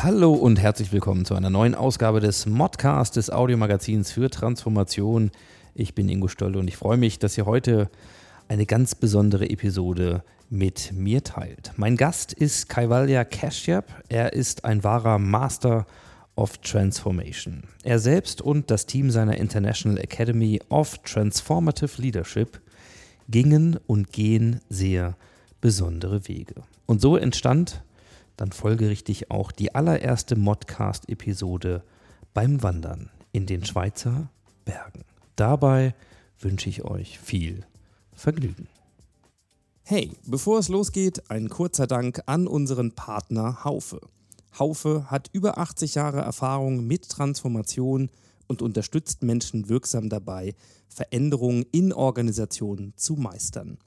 Hallo und herzlich willkommen zu einer neuen Ausgabe des Modcast des Audiomagazins für Transformation. Ich bin Ingo Stoll und ich freue mich, dass ihr heute eine ganz besondere Episode mit mir teilt. Mein Gast ist Kaivalya Kashyap. Er ist ein wahrer Master of Transformation. Er selbst und das Team seiner International Academy of Transformative Leadership gingen und gehen sehr besondere Wege. Und so entstand dann folgerichtig auch die allererste Modcast-Episode beim Wandern in den Schweizer Bergen. Dabei wünsche ich euch viel Vergnügen. Hey, bevor es losgeht, ein kurzer Dank an unseren Partner Haufe. Haufe hat über 80 Jahre Erfahrung mit Transformation und unterstützt Menschen wirksam dabei, Veränderungen in Organisationen zu meistern.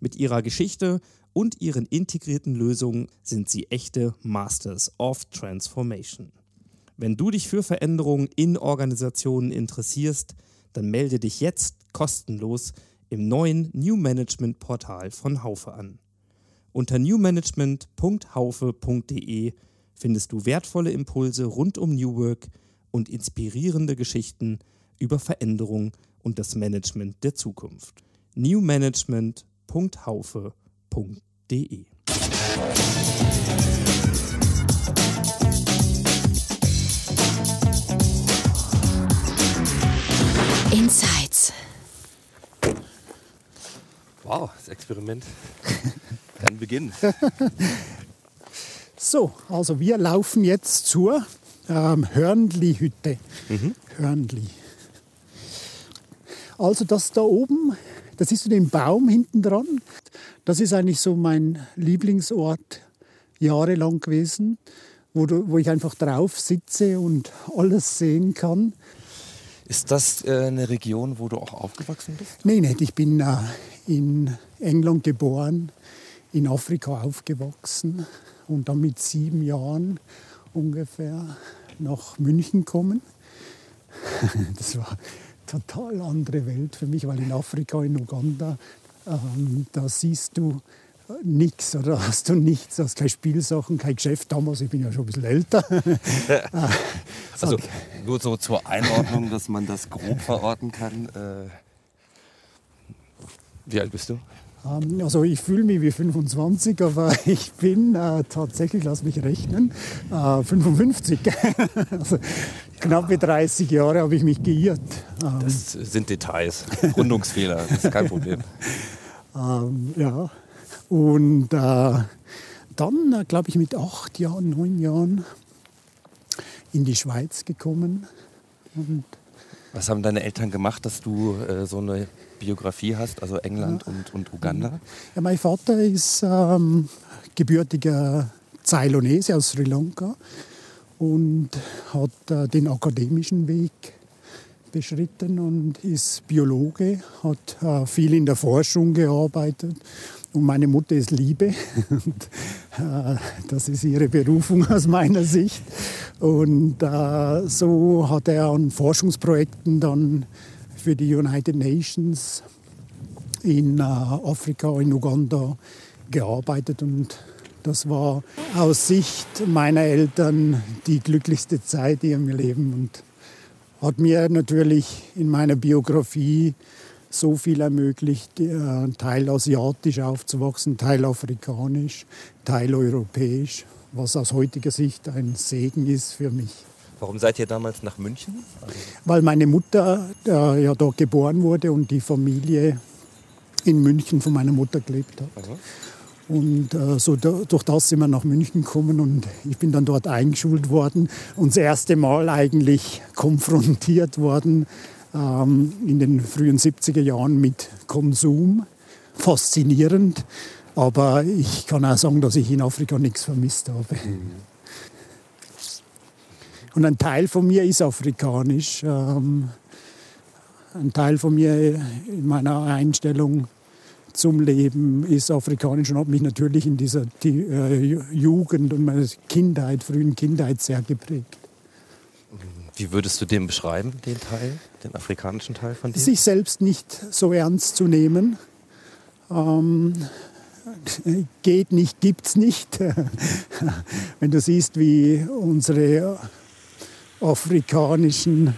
Mit ihrer Geschichte und ihren integrierten Lösungen sind sie echte Masters of Transformation. Wenn du dich für Veränderungen in Organisationen interessierst, dann melde dich jetzt kostenlos im neuen New Management Portal von Haufe an. Unter newmanagement.haufe.de findest du wertvolle Impulse rund um New Work und inspirierende Geschichten über Veränderung und das Management der Zukunft. newmanagement.haufe.de Insights. Wow, das Experiment kann beginnen. So, also wir laufen jetzt zur ähm, Hörnli-Hütte. Hörnli. Also das da oben, das siehst du den Baum hinten dran. Das ist eigentlich so mein Lieblingsort jahrelang gewesen, wo, du, wo ich einfach drauf sitze und alles sehen kann. Ist das äh, eine Region, wo du auch aufgewachsen bist? Nee, nicht. Ich bin äh, in England geboren, in Afrika aufgewachsen und dann mit sieben Jahren ungefähr nach München kommen. Das war total andere Welt für mich, weil in Afrika, in Uganda, ähm, da siehst du nichts oder hast du nichts, hast keine Spielsachen, kein Geschäft damals, ich bin ja schon ein bisschen älter. Also nur so zur Einordnung, dass man das grob verorten kann. Äh, wie alt bist du? Ähm, Also ich fühle mich wie 25, aber ich bin äh, tatsächlich, lass mich rechnen, äh, 55. also knappe 30 Jahre habe ich mich geirrt. Ähm, Das sind Details, Rundungsfehler, das ist kein Problem. ähm, ja. Und äh, dann, äh, glaube ich, mit acht Jahren, neun Jahren in die Schweiz gekommen. Und Was haben deine Eltern gemacht, dass du äh, so eine Biografie hast, also England und, und Uganda? Ja, mein Vater ist ähm, gebürtiger Ceylonese aus Sri Lanka und hat äh, den akademischen Weg beschritten und ist Biologe, hat äh, viel in der Forschung gearbeitet. Und meine Mutter ist Liebe. Und, äh, das ist ihre Berufung aus meiner Sicht. Und äh, so hat er an Forschungsprojekten dann für die United Nations in äh, Afrika, in Uganda gearbeitet und das war aus Sicht meiner Eltern die glücklichste Zeit in ihrem Leben und hat mir natürlich in meiner Biografie so viel ermöglicht, äh, Teil asiatisch aufzuwachsen, Teil afrikanisch, Teil europäisch, was aus heutiger Sicht ein Segen ist für mich. Warum seid ihr damals nach München? Weil meine Mutter äh, ja dort geboren wurde und die Familie in München von meiner Mutter gelebt hat. Und äh, so durch das sind wir nach München gekommen und ich bin dann dort eingeschult worden und das erste Mal eigentlich konfrontiert worden ähm, in den frühen 70er Jahren mit Konsum. Faszinierend, aber ich kann auch sagen, dass ich in Afrika nichts vermisst habe. Und Und ein Teil von mir ist afrikanisch. Ähm, ein Teil von mir in meiner Einstellung zum Leben ist afrikanisch und hat mich natürlich in dieser die, äh, Jugend und meiner Kindheit, frühen Kindheit sehr geprägt. Wie würdest du den beschreiben, den Teil, den afrikanischen Teil von dir? Sich selbst nicht so ernst zu nehmen. Ähm, geht nicht, gibt's nicht. Wenn du siehst, wie unsere afrikanischen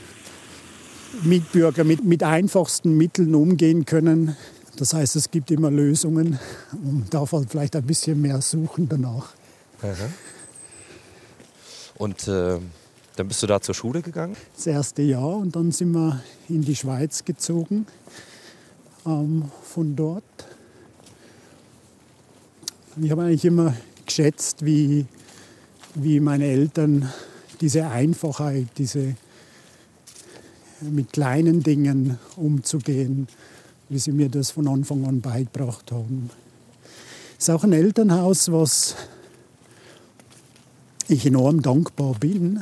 Mitbürger mit, mit einfachsten Mitteln umgehen können. Das heißt, es gibt immer Lösungen. Man darf halt vielleicht ein bisschen mehr suchen danach. Und äh, dann bist du da zur Schule gegangen? Das erste Jahr und dann sind wir in die Schweiz gezogen. Ähm, von dort. Ich habe eigentlich immer geschätzt, wie, wie meine Eltern diese Einfachheit, diese mit kleinen Dingen umzugehen, wie sie mir das von Anfang an beigebracht haben. Es ist auch ein Elternhaus, was ich enorm dankbar bin.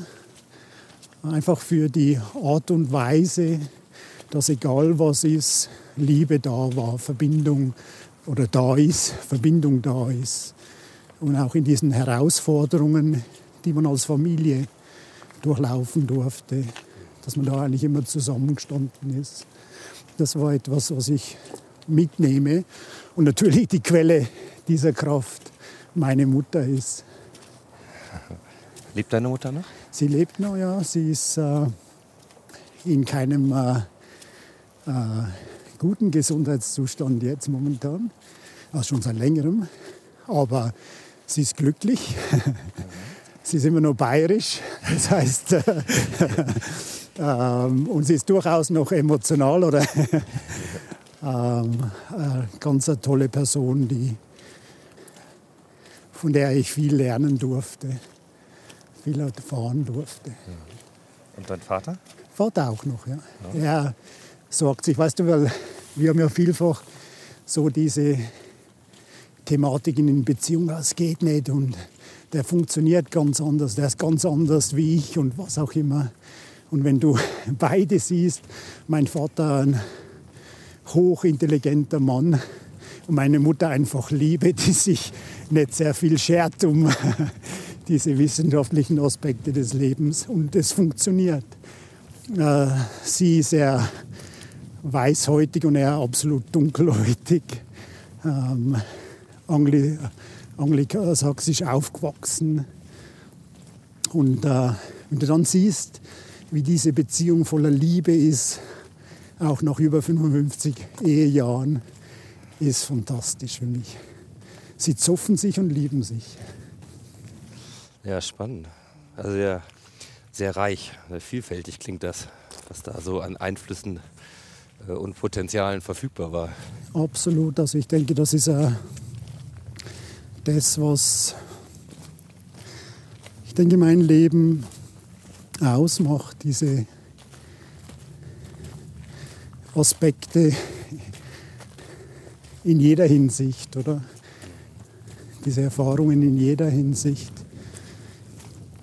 Einfach für die Art und Weise, dass egal was ist, Liebe da war, Verbindung oder da ist, Verbindung da ist. Und auch in diesen Herausforderungen, die man als Familie durchlaufen durfte, dass man da eigentlich immer zusammengestanden ist. Das war etwas, was ich mitnehme. Und natürlich die Quelle dieser Kraft meine Mutter ist. Lebt deine Mutter noch? Sie lebt noch, ja. Sie ist äh, in keinem äh, äh, guten Gesundheitszustand jetzt momentan, also schon seit längerem. Aber sie ist glücklich. Sie ist immer noch bayerisch. Das heißt, ähm, und sie ist durchaus noch emotional oder ähm, eine ganz eine tolle Person, die, von der ich viel lernen durfte, viel erfahren durfte. Und dein Vater? Vater auch noch, ja. ja. Er sorgt sich, weißt du, weil wir haben ja vielfach so diese Thematiken in Beziehung, es geht nicht und der funktioniert ganz anders, der ist ganz anders wie ich und was auch immer. Und wenn du beide siehst, mein Vater ein hochintelligenter Mann und meine Mutter einfach Liebe, die sich nicht sehr viel schert um diese wissenschaftlichen Aspekte des Lebens und es funktioniert. Äh, sie sehr weißhäutig und er absolut dunkelhäutig. Ähm, Angli angelsächsisch aufgewachsen. Und äh, wenn du dann siehst, wie diese Beziehung voller Liebe ist, auch nach über 55 Ehejahren, ist fantastisch für mich. Sie zoffen sich und lieben sich. Ja, spannend. Also sehr, sehr reich, sehr vielfältig klingt das, was da so an Einflüssen äh, und Potenzialen verfügbar war. Absolut. Also ich denke, das ist äh, das, was ich denke, mein Leben ausmacht, diese Aspekte in jeder Hinsicht, oder? Diese Erfahrungen in jeder Hinsicht.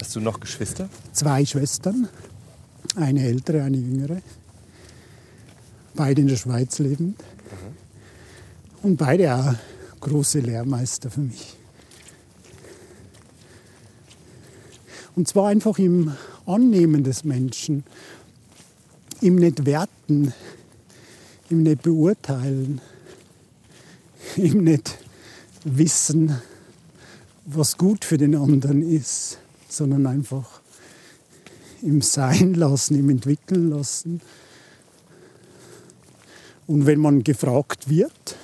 Hast du noch Geschwister? Zwei Schwestern, eine ältere, eine jüngere. Beide in der Schweiz lebend. Und beide auch große Lehrmeister für mich. Und zwar einfach im Annehmen des Menschen, im nicht werten, im nicht beurteilen, im nicht wissen, was gut für den anderen ist, sondern einfach im Sein lassen, im Entwickeln lassen. Und wenn man gefragt wird,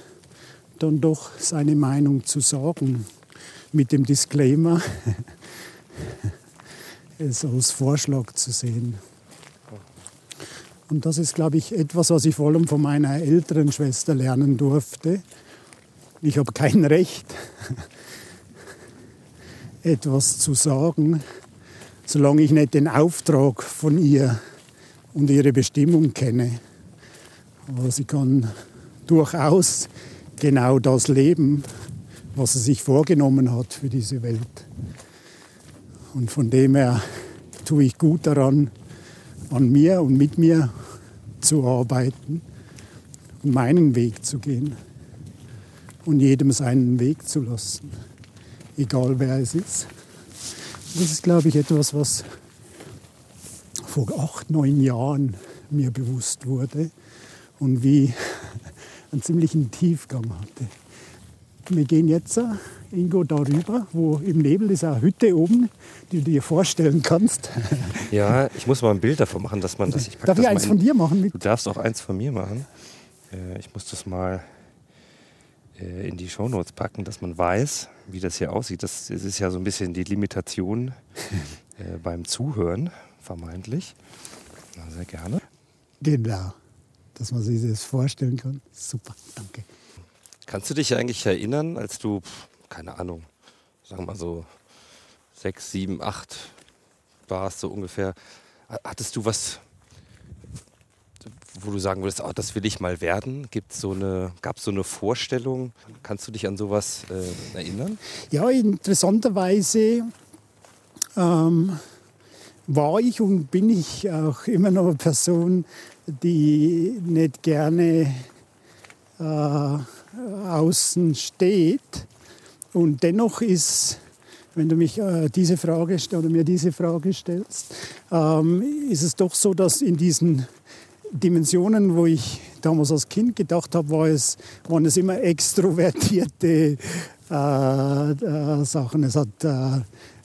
dann doch seine Meinung zu sagen, mit dem Disclaimer, es als Vorschlag zu sehen. Und das ist, glaube ich, etwas, was ich vor allem von meiner älteren Schwester lernen durfte. Ich habe kein Recht, etwas zu sagen, solange ich nicht den Auftrag von ihr und ihre Bestimmung kenne. Aber sie kann durchaus genau das leben, was sie sich vorgenommen hat für diese Welt. Und von dem her tue ich gut daran, an mir und mit mir zu arbeiten und meinen Weg zu gehen und jedem seinen Weg zu lassen, egal wer es ist. Das ist, glaube ich, etwas, was vor acht, neun Jahren mir bewusst wurde und wie einen ziemlichen Tiefgang hatte. Wir gehen jetzt, äh, Ingo, darüber, wo im Nebel ist eine Hütte oben, die du dir vorstellen kannst. Ja, ich muss mal ein Bild davon machen, dass man das. Ich Darf ich eins in- von dir machen? Du darfst auch eins von mir machen. Äh, ich muss das mal äh, in die Shownotes packen, dass man weiß, wie das hier aussieht. Das, das ist ja so ein bisschen die Limitation beim Zuhören, vermeintlich. Na, sehr gerne. Genau, dass man sich das vorstellen kann. Super, danke. Kannst du dich eigentlich erinnern, als du, keine Ahnung, sagen wir mal so sechs, sieben, acht warst, so ungefähr, ha- hattest du was, wo du sagen würdest, oh, das will ich mal werden? Gibt's so eine, Gab es so eine Vorstellung? Kannst du dich an sowas äh, erinnern? Ja, interessanterweise ähm, war ich und bin ich auch immer noch eine Person, die nicht gerne äh, außen steht. Und dennoch ist, wenn du mich äh, diese Frage oder mir diese Frage stellst, ähm, ist es doch so, dass in diesen Dimensionen, wo ich damals als Kind gedacht habe, war es, waren es immer extrovertierte äh, äh, Sachen. Es hat äh,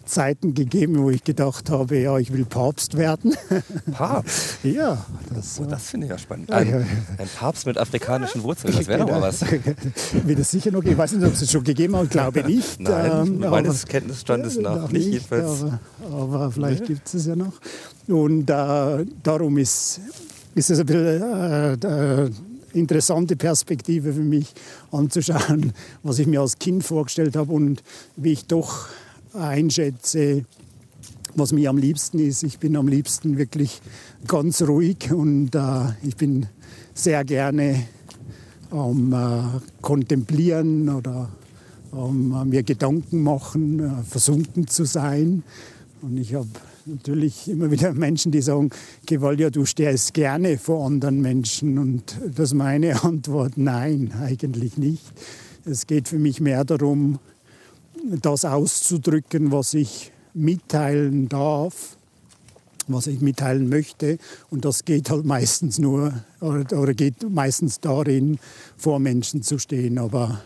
Zeiten gegeben, wo ich gedacht habe, ja, ich will Papst werden. Papst? ja, das, Oh, das finde ich ja spannend. Ja, ja, Ein, ja. ein Papst mit afrikanischen Wurzeln, das wäre doch mal was. Wird es sicher noch geben. Ich weiß nicht, ob es es schon gegeben hat, glaube nicht. Nein, Ähm, meines aber- Kenntnisstandes Äh, nach noch nicht, jedenfalls. Aber, aber vielleicht gibt es es ja noch. Und äh, darum ist, ist es ein bisschen äh, äh, interessante Perspektive für mich anzuschauen, was ich mir als Kind vorgestellt habe und wie ich doch einschätze, was mir am liebsten ist. Ich bin am liebsten wirklich ganz ruhig und äh, ich bin sehr gerne am äh, Kontemplieren oder am äh, mir Gedanken machen, äh, versunken zu sein. Und ich habe natürlich immer wieder Menschen, die sagen, Gevalja, du stehst gerne vor anderen Menschen. Und das ist meine Antwort, nein, eigentlich nicht. Es geht für mich mehr darum, das auszudrücken, was ich mitteilen darf, was ich mitteilen möchte. Und das geht halt meistens nur, oder, oder geht meistens darin, vor Menschen zu stehen. Aber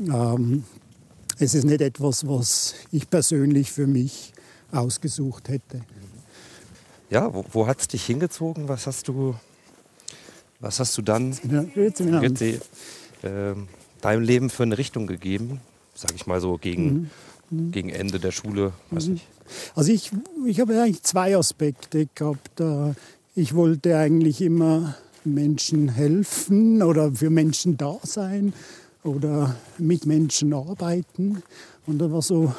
ähm, es ist nicht etwas, was ich persönlich für mich ausgesucht hätte. Ja, wo, wo hat es dich hingezogen? Was hast du, was hast du dann Ja, ähm, deinem Leben für eine Richtung gegeben? Sag ich mal so gegen, gegen Ende der Schule. Weiß nicht. Also ich, ich habe eigentlich zwei Aspekte gehabt. Äh, Ich wollte eigentlich immer Menschen helfen oder für Menschen da sein oder mit Menschen arbeiten. Und das war so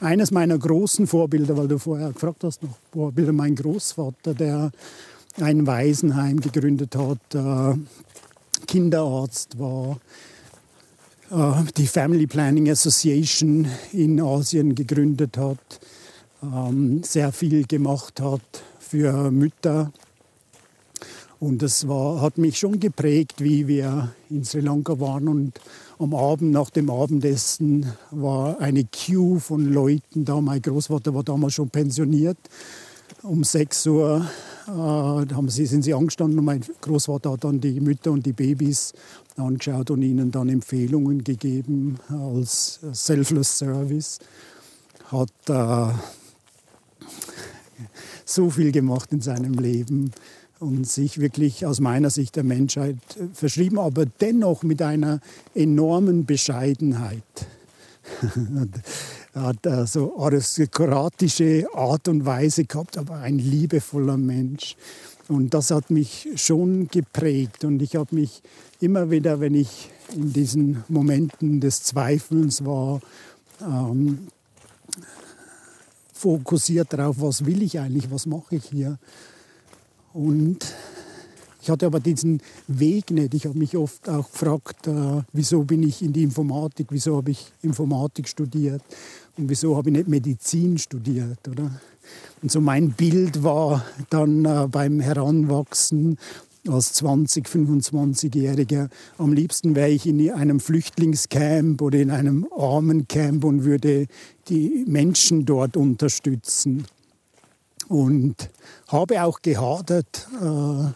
eines meiner großen Vorbilder, weil du vorher gefragt hast, noch Vorbilder, mein Großvater, der ein Waisenheim gegründet hat, äh, Kinderarzt war, die Family Planning Association in Asien gegründet hat, ähm, sehr viel gemacht hat für Mütter. Und das war, hat mich schon geprägt, wie wir in Sri Lanka waren. Und am Abend, nach dem Abendessen, war eine Queue von Leuten da. Mein Großvater war damals schon pensioniert. Um 6 Uhr äh, haben sie, sind sie angestanden und mein Großvater hat dann die Mütter und die Babys angeschaut und ihnen dann Empfehlungen gegeben als Selfless Service. Hat äh, so viel gemacht in seinem Leben und sich wirklich aus meiner Sicht der Menschheit äh, verschrieben, aber dennoch mit einer enormen Bescheidenheit. hat äh, so aristokratische Art und Weise gehabt, aber ein liebevoller Mensch. Und das hat mich schon geprägt. Und ich habe mich immer wieder, wenn ich in diesen Momenten des Zweifelns war, ähm, fokussiert darauf, was will ich eigentlich, was mache ich hier. Und Ich hatte aber diesen Weg nicht. Ich habe mich oft auch gefragt, äh, wieso bin ich in die Informatik, wieso habe ich Informatik studiert und wieso habe ich nicht Medizin studiert, oder? Und so mein Bild war dann äh, beim Heranwachsen als 20, 25-Jähriger. Am liebsten wäre ich in einem Flüchtlingscamp oder in einem Armencamp und würde die Menschen dort unterstützen. Und habe auch gehadert äh,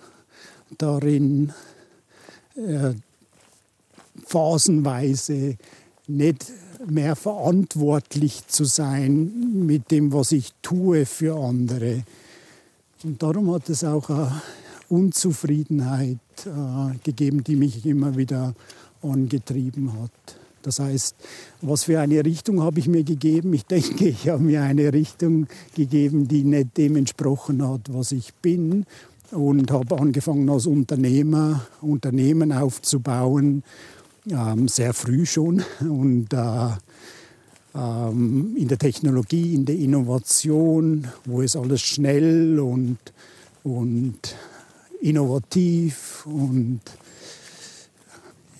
darin, äh, phasenweise nicht mehr verantwortlich zu sein mit dem, was ich tue für andere. Und darum hat es auch eine Unzufriedenheit äh, gegeben, die mich immer wieder angetrieben hat. Das heißt, was für eine Richtung habe ich mir gegeben? Ich denke, ich habe mir eine Richtung gegeben, die nicht dem entsprochen hat, was ich bin. Und habe angefangen als Unternehmer, Unternehmen aufzubauen, ähm, sehr früh schon. Und äh, ähm, in der Technologie, in der Innovation, wo es alles schnell und, und innovativ und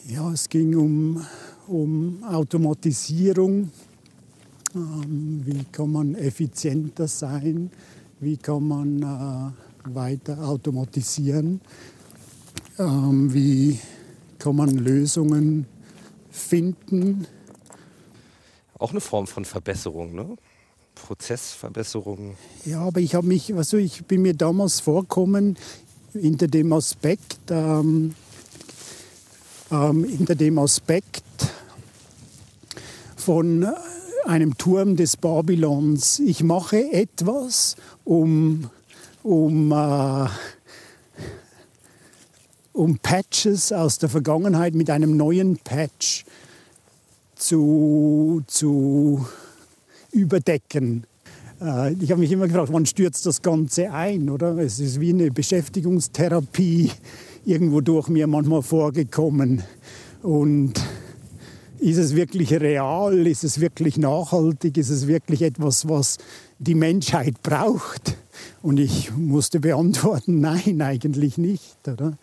ja, es ging um, um Automatisierung. Ähm, wie kann man effizienter sein? Wie kann man äh, weiter automatisieren? Ähm, wie kann man Lösungen finden? Auch eine Form von Verbesserung, ne? Prozessverbesserung. Ja, aber ich habe mich, also ich bin mir damals vorkommen, hinter dem Aspekt, ähm, ähm, hinter dem Aspekt von einem Turm des Babylons. Ich mache etwas, um, um, äh, um Patches aus der Vergangenheit mit einem neuen Patch zu, zu überdecken. Äh, ich habe mich immer gefragt, wann stürzt das Ganze ein, oder? Es ist wie eine Beschäftigungstherapie irgendwo durch mir manchmal vorgekommen. Und ist es wirklich real? Ist es wirklich nachhaltig? Ist es wirklich etwas, was die Menschheit braucht? Und ich musste beantworten, nein, eigentlich nicht. Oder?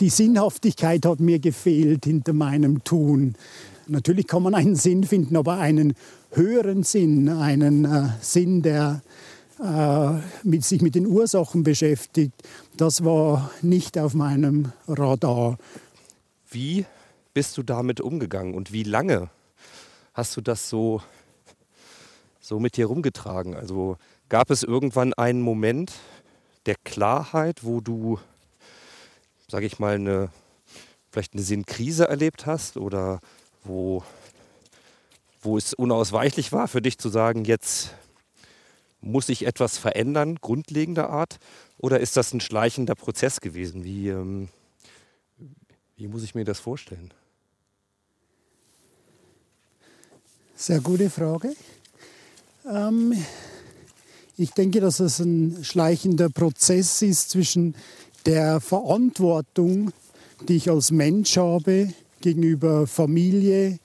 Die Sinnhaftigkeit hat mir gefehlt hinter meinem Tun. Natürlich kann man einen Sinn finden, aber einen höheren Sinn, einen äh, Sinn, der äh, mit, sich mit den Ursachen beschäftigt, das war nicht auf meinem Radar. Wie bist du damit umgegangen und wie lange hast du das so, so mit dir rumgetragen? Also gab es irgendwann einen Moment der Klarheit, wo du, sage ich mal, eine, vielleicht eine Sinnkrise erlebt hast oder wo wo es unausweichlich war für dich zu sagen, jetzt muss sich etwas verändern, grundlegender Art? Oder ist das ein schleichender Prozess gewesen? Wie, ähm, wie muss ich mir das vorstellen? Sehr gute Frage. Ähm, ich denke, dass es ein schleichender Prozess ist zwischen der Verantwortung, die ich als Mensch habe gegenüber Familie,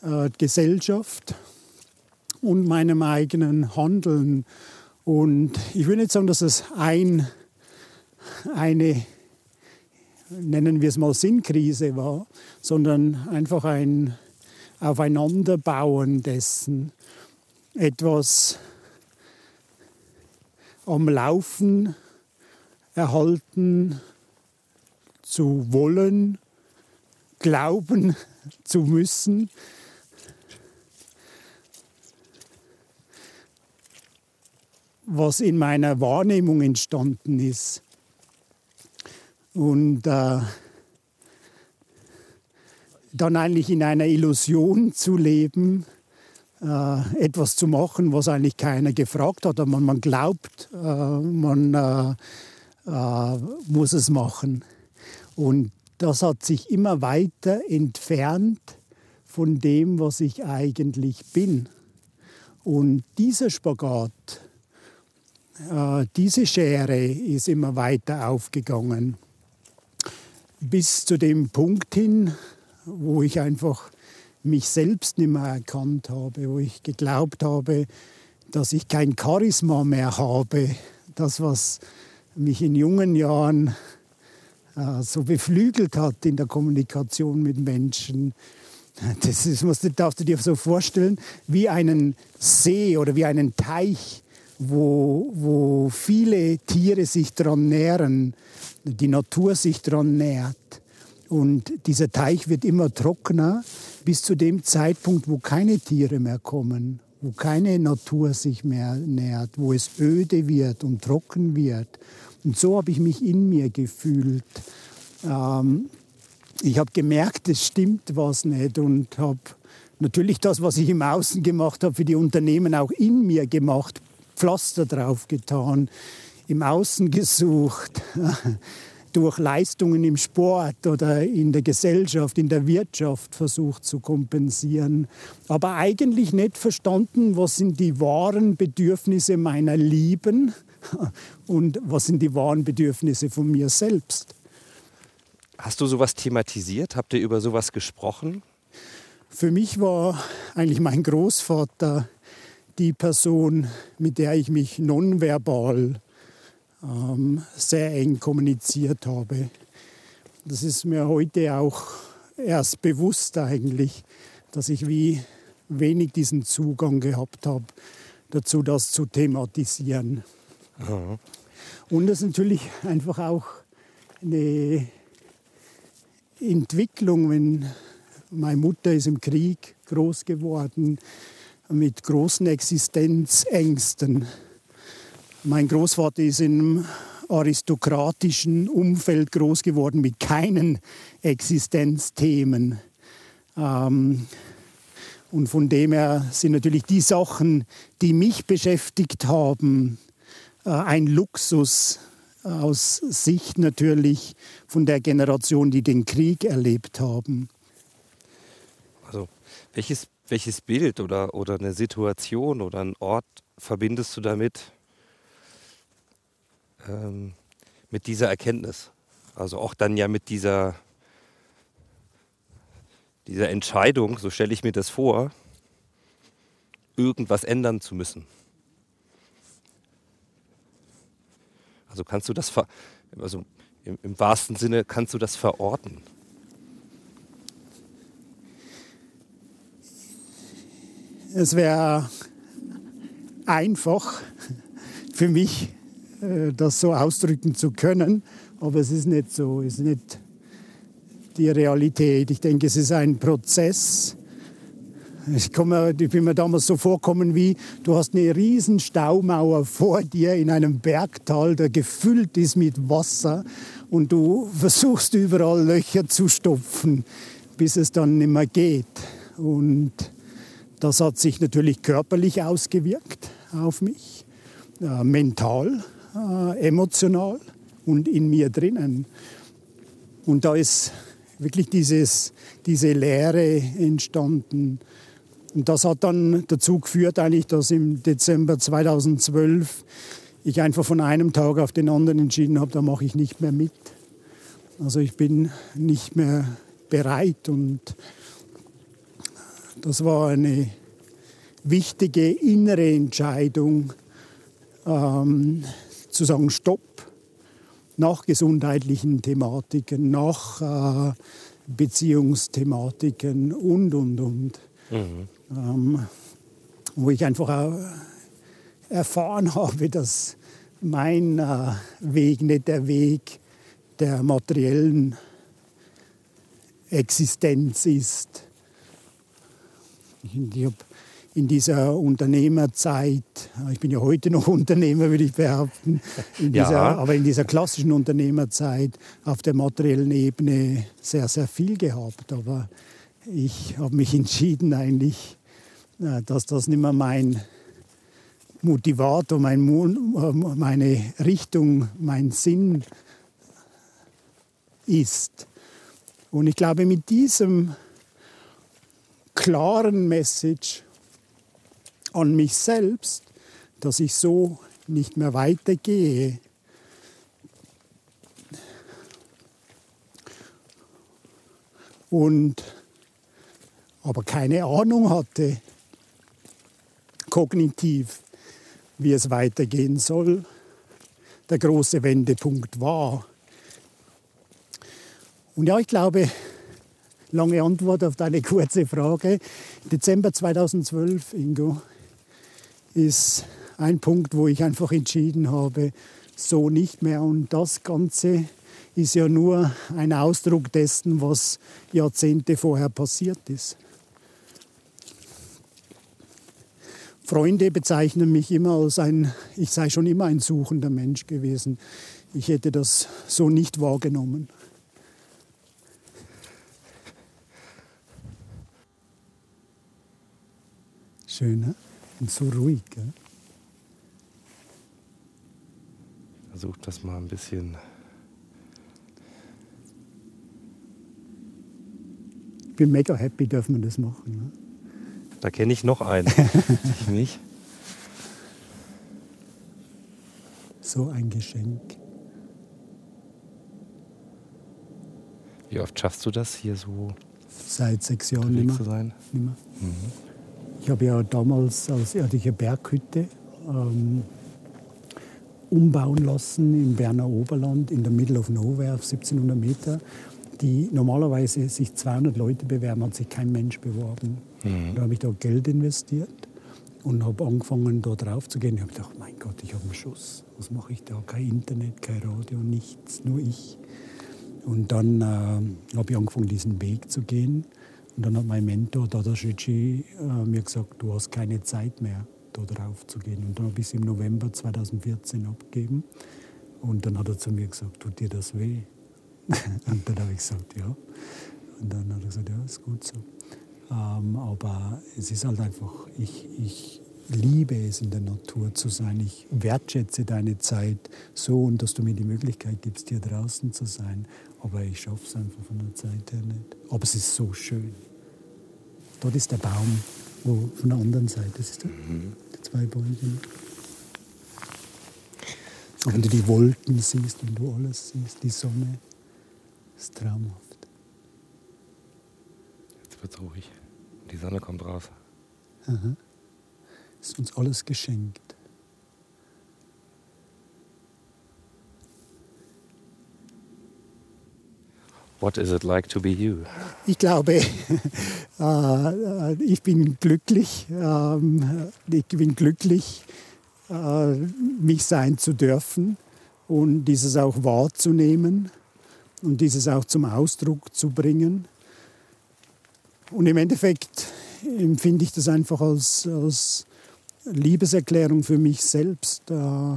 äh, Gesellschaft und meinem eigenen Handeln. Und ich will nicht sagen, dass es ein, eine, nennen wir es mal Sinnkrise war, sondern einfach ein Aufeinanderbauen dessen, etwas am Laufen erhalten zu wollen, glauben zu müssen, was in meiner Wahrnehmung entstanden ist. Und äh, dann eigentlich in einer Illusion zu leben, äh, etwas zu machen, was eigentlich keiner gefragt hat, aber man glaubt, äh, man äh, äh, muss es machen. Und das hat sich immer weiter entfernt von dem, was ich eigentlich bin. Und dieser Spagat, äh, diese Schere ist immer weiter aufgegangen. Bis zu dem Punkt hin, wo ich einfach mich selbst nicht mehr erkannt habe, wo ich geglaubt habe, dass ich kein Charisma mehr habe. Das, was mich in jungen Jahren äh, so beflügelt hat in der Kommunikation mit Menschen. Das ist, musst du, darfst du dir so vorstellen, wie einen See oder wie einen Teich, wo, wo viele Tiere sich daran nähren, die Natur sich daran nährt. Und dieser Teich wird immer trockener bis zu dem Zeitpunkt, wo keine Tiere mehr kommen, wo keine Natur sich mehr nährt, wo es öde wird und trocken wird. Und so habe ich mich in mir gefühlt. Ähm, ich habe gemerkt, es stimmt was nicht und habe natürlich das, was ich im Außen gemacht habe, für die Unternehmen auch in mir gemacht, Pflaster drauf getan, im Außen gesucht, durch Leistungen im Sport oder in der Gesellschaft, in der Wirtschaft versucht zu kompensieren, aber eigentlich nicht verstanden, was sind die wahren Bedürfnisse meiner Lieben und was sind die wahren Bedürfnisse von mir selbst. Hast du sowas thematisiert? Habt ihr über sowas gesprochen? Für mich war eigentlich mein Großvater die Person, mit der ich mich nonverbal ähm, sehr eng kommuniziert habe. Das ist mir heute auch erst bewusst eigentlich, dass ich wie wenig diesen Zugang gehabt habe, dazu das zu thematisieren. Ja. Und es ist natürlich einfach auch eine Entwicklung, wenn meine Mutter ist im Krieg groß geworden mit großen Existenzängsten. Mein Großvater ist im aristokratischen Umfeld groß geworden mit keinen Existenzthemen. Ähm, und von dem her sind natürlich die Sachen, die mich beschäftigt haben, äh, ein Luxus aus Sicht natürlich von der Generation, die den Krieg erlebt haben. Also welches, welches Bild oder, oder eine Situation oder einen Ort verbindest du damit, ähm, mit dieser Erkenntnis? Also auch dann ja mit dieser, dieser Entscheidung, so stelle ich mir das vor, irgendwas ändern zu müssen. Also kannst du das, also im, im wahrsten Sinne kannst du das verorten. Es wäre einfach für mich, das so ausdrücken zu können, aber es ist nicht so, es ist nicht die Realität. Ich denke, es ist ein Prozess, ich, komme, ich bin mir damals so vorkommen wie, du hast eine riesen Staumauer vor dir in einem Bergtal, der gefüllt ist mit Wasser und du versuchst überall Löcher zu stopfen, bis es dann nicht mehr geht. Und das hat sich natürlich körperlich ausgewirkt auf mich, äh, mental, äh, emotional und in mir drinnen. Und da ist wirklich dieses, diese Leere entstanden, und das hat dann dazu geführt, eigentlich, dass im Dezember 2012 ich einfach von einem Tag auf den anderen entschieden habe, da mache ich nicht mehr mit. Also ich bin nicht mehr bereit und das war eine wichtige innere Entscheidung, ähm, zu sagen, stopp, nach gesundheitlichen Thematiken, nach äh, Beziehungsthematiken und, und, und. Mhm ähm, wo ich einfach auch erfahren habe, dass mein äh, Weg nicht der Weg der materiellen Existenz ist. Ich habe in dieser Unternehmerzeit, ich bin ja heute noch Unternehmer, würde ich behaupten, in dieser, ja. aber in dieser klassischen Unternehmerzeit auf der materiellen Ebene sehr, sehr viel gehabt. Aber ich habe mich entschieden, eigentlich, äh, dass das nicht mehr mein Motivator, mein, äh, meine Richtung, mein Sinn ist. Und ich glaube, mit diesem klaren Message an mich selbst, dass ich so nicht mehr weitergehe, und aber keine Ahnung hatte, kognitiv, wie es weitergehen soll. Der große Wendepunkt war, Und ja, ich glaube, lange Antwort auf deine kurze Frage. Dezember 2012, Ingo, ist ein Punkt, wo ich einfach entschieden habe, so nicht mehr. Und das Ganze ist ja nur ein Ausdruck dessen, was Jahrzehnte vorher passiert ist. Freunde bezeichnen mich immer als ein, ich sei schon immer ein suchender Mensch gewesen. Ich hätte das so nicht wahrgenommen. Schön, ne? Und so ruhig. Gell? Versuch das mal ein bisschen. Ich bin mega happy, dürfen wir das machen. Ne? Da kenne ich noch einen. ich nicht. So ein Geschenk. Wie oft schaffst du das hier so Seit sechs Jahren nicht mehr. zu sein? Nicht mehr. Ich habe ja damals als örtliche Berghütte ähm, umbauen lassen im Berner Oberland, in der Middle of Nowhere auf 1700 Meter. Die normalerweise sich 200 Leute bewerben, hat sich kein Mensch beworben. Da habe ich da Geld investiert und habe angefangen, da drauf zu gehen. Ich habe gedacht, mein Gott, ich habe einen Schuss. Was mache ich da? Kein Internet, kein Radio, nichts, nur ich. Und dann äh, habe ich angefangen, diesen Weg zu gehen. Und dann hat mein Mentor, Dada Shichi, äh, mir gesagt, du hast keine Zeit mehr, da drauf zu gehen. Und dann habe ich es im November 2014 abgegeben. Und dann hat er zu mir gesagt, tut dir das weh? und dann habe ich gesagt, ja. Und dann hat er gesagt, ja, ist gut so. Ähm, aber es ist halt einfach, ich, ich liebe es, in der Natur zu sein. Ich wertschätze deine Zeit so und dass du mir die Möglichkeit gibst, hier draußen zu sein. Aber ich schaffe es einfach von der Zeit her nicht. Aber es ist so schön. Dort ist der Baum, wo von der anderen Seite, das ist der, die zwei Bäumchen. Und wenn du die Wolken siehst, wenn du alles siehst, die Sonne, ist traumhaft. Jetzt wird's ruhig. Die Sonne kommt raus. Aha. Ist uns alles geschenkt. What is it like to be you? Ich glaube, äh, ich bin glücklich. ähm, ich bin glücklich, äh, mich sein zu dürfen und dieses auch wahrzunehmen und dieses auch zum Ausdruck zu bringen. Und im Endeffekt empfinde ich das einfach als, als Liebeserklärung für mich selbst, äh,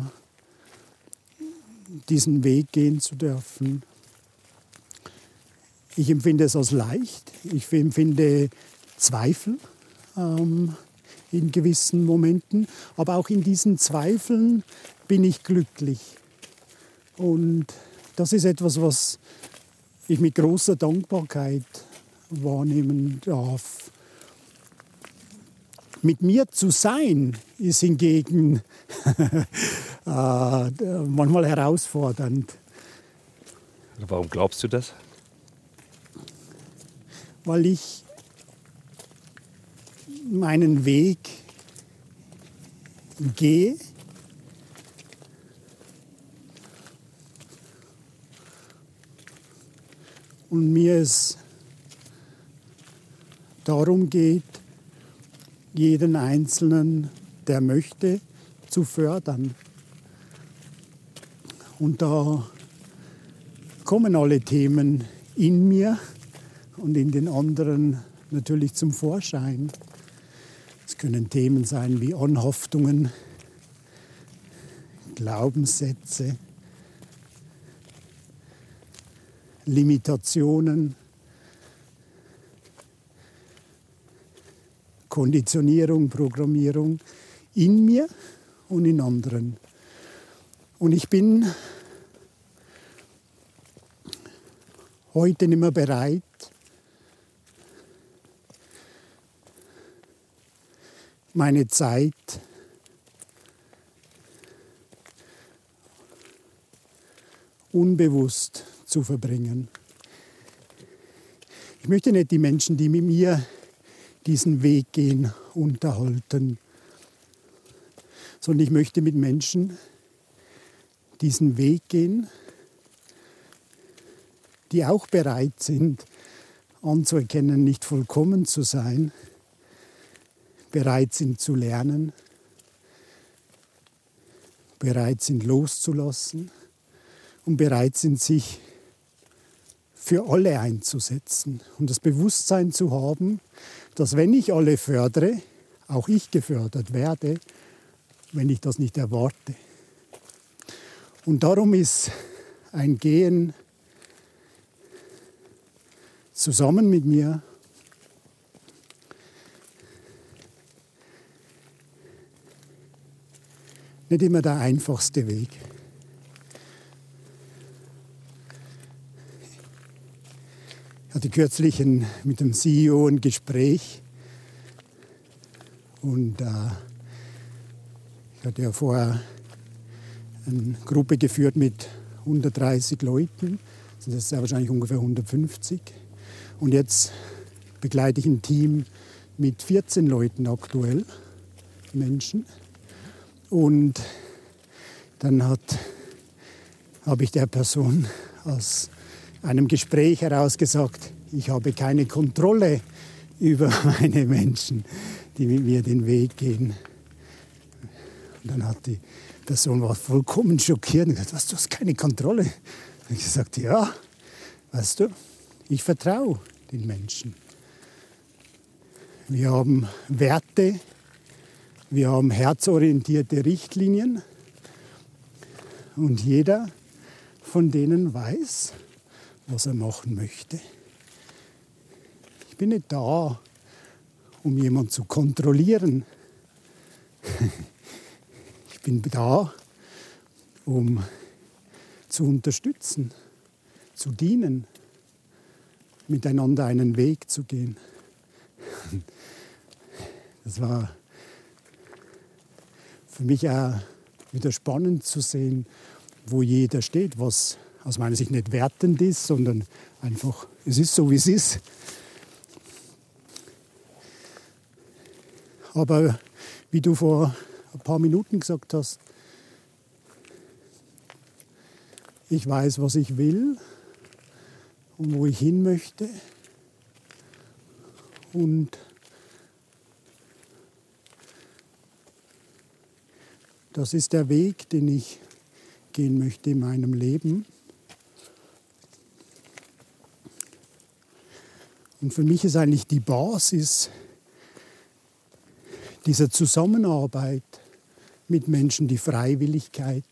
diesen Weg gehen zu dürfen. Ich empfinde es als leicht. Ich empfinde Zweifel ähm, in gewissen Momenten. Aber auch in diesen Zweifeln bin ich glücklich. Und das ist etwas, was ich mit großer Dankbarkeit wahrnehmen darf. Mit mir zu sein ist hingegen äh, manchmal herausfordernd. Warum glaubst du das? weil ich meinen Weg gehe. Und mir es darum geht, jeden Einzelnen, der möchte, zu fördern. Und da kommen alle Themen in mir und in den anderen natürlich zum Vorschein. Es können Themen sein wie Anhaftungen, Glaubenssätze, Limitationen, Konditionierung, Programmierung in mir und in anderen. Und ich bin heute nicht mehr bereit, meine Zeit unbewusst zu verbringen. Ich möchte nicht die Menschen, die mit mir diesen Weg gehen, unterhalten, sondern ich möchte mit Menschen diesen Weg gehen, die auch bereit sind, anzuerkennen, nicht vollkommen zu sein, bereit sind zu lernen, bereit sind loszulassen und bereit sind, sich für alle einzusetzen und das Bewusstsein zu haben, dass wenn ich alle fördere, auch ich gefördert werde, wenn ich das nicht erwarte. Und darum ist ein Gehen zusammen mit mir nicht immer der einfachste Weg. Ich hatte kürzlich ein, mit dem CEO ein Gespräch und äh, ich hatte ja vorher eine Gruppe geführt mit 130 Leuten, also das ist ja wahrscheinlich ungefähr 150. Und jetzt begleite ich ein Team mit 14 Leuten aktuell, Menschen. Und dann habe ich der Person aus einem Gespräch heraus gesagt, ich habe keine Kontrolle über meine Menschen, die mit mir den Weg gehen. Und dann hat die Person war vollkommen schockiert und gesagt, was, du hast keine Kontrolle. Und ich gesagt, ja, weißt du, ich vertraue den Menschen. Wir haben Werte, wir haben herzorientierte Richtlinien und jeder von denen weiß, was er machen möchte. Ich bin nicht da, um jemanden zu kontrollieren. Ich bin da, um zu unterstützen, zu dienen, miteinander einen Weg zu gehen. Das war für mich auch wieder spannend zu sehen, wo jeder steht, was aus meiner Sicht nicht wertend ist, sondern einfach, es ist so, wie es ist. Aber wie du vor ein paar Minuten gesagt hast, ich weiß, was ich will und wo ich hin möchte. Und das ist der Weg, den ich gehen möchte in meinem Leben. Und für mich ist eigentlich die Basis dieser Zusammenarbeit mit Menschen die Freiwilligkeit,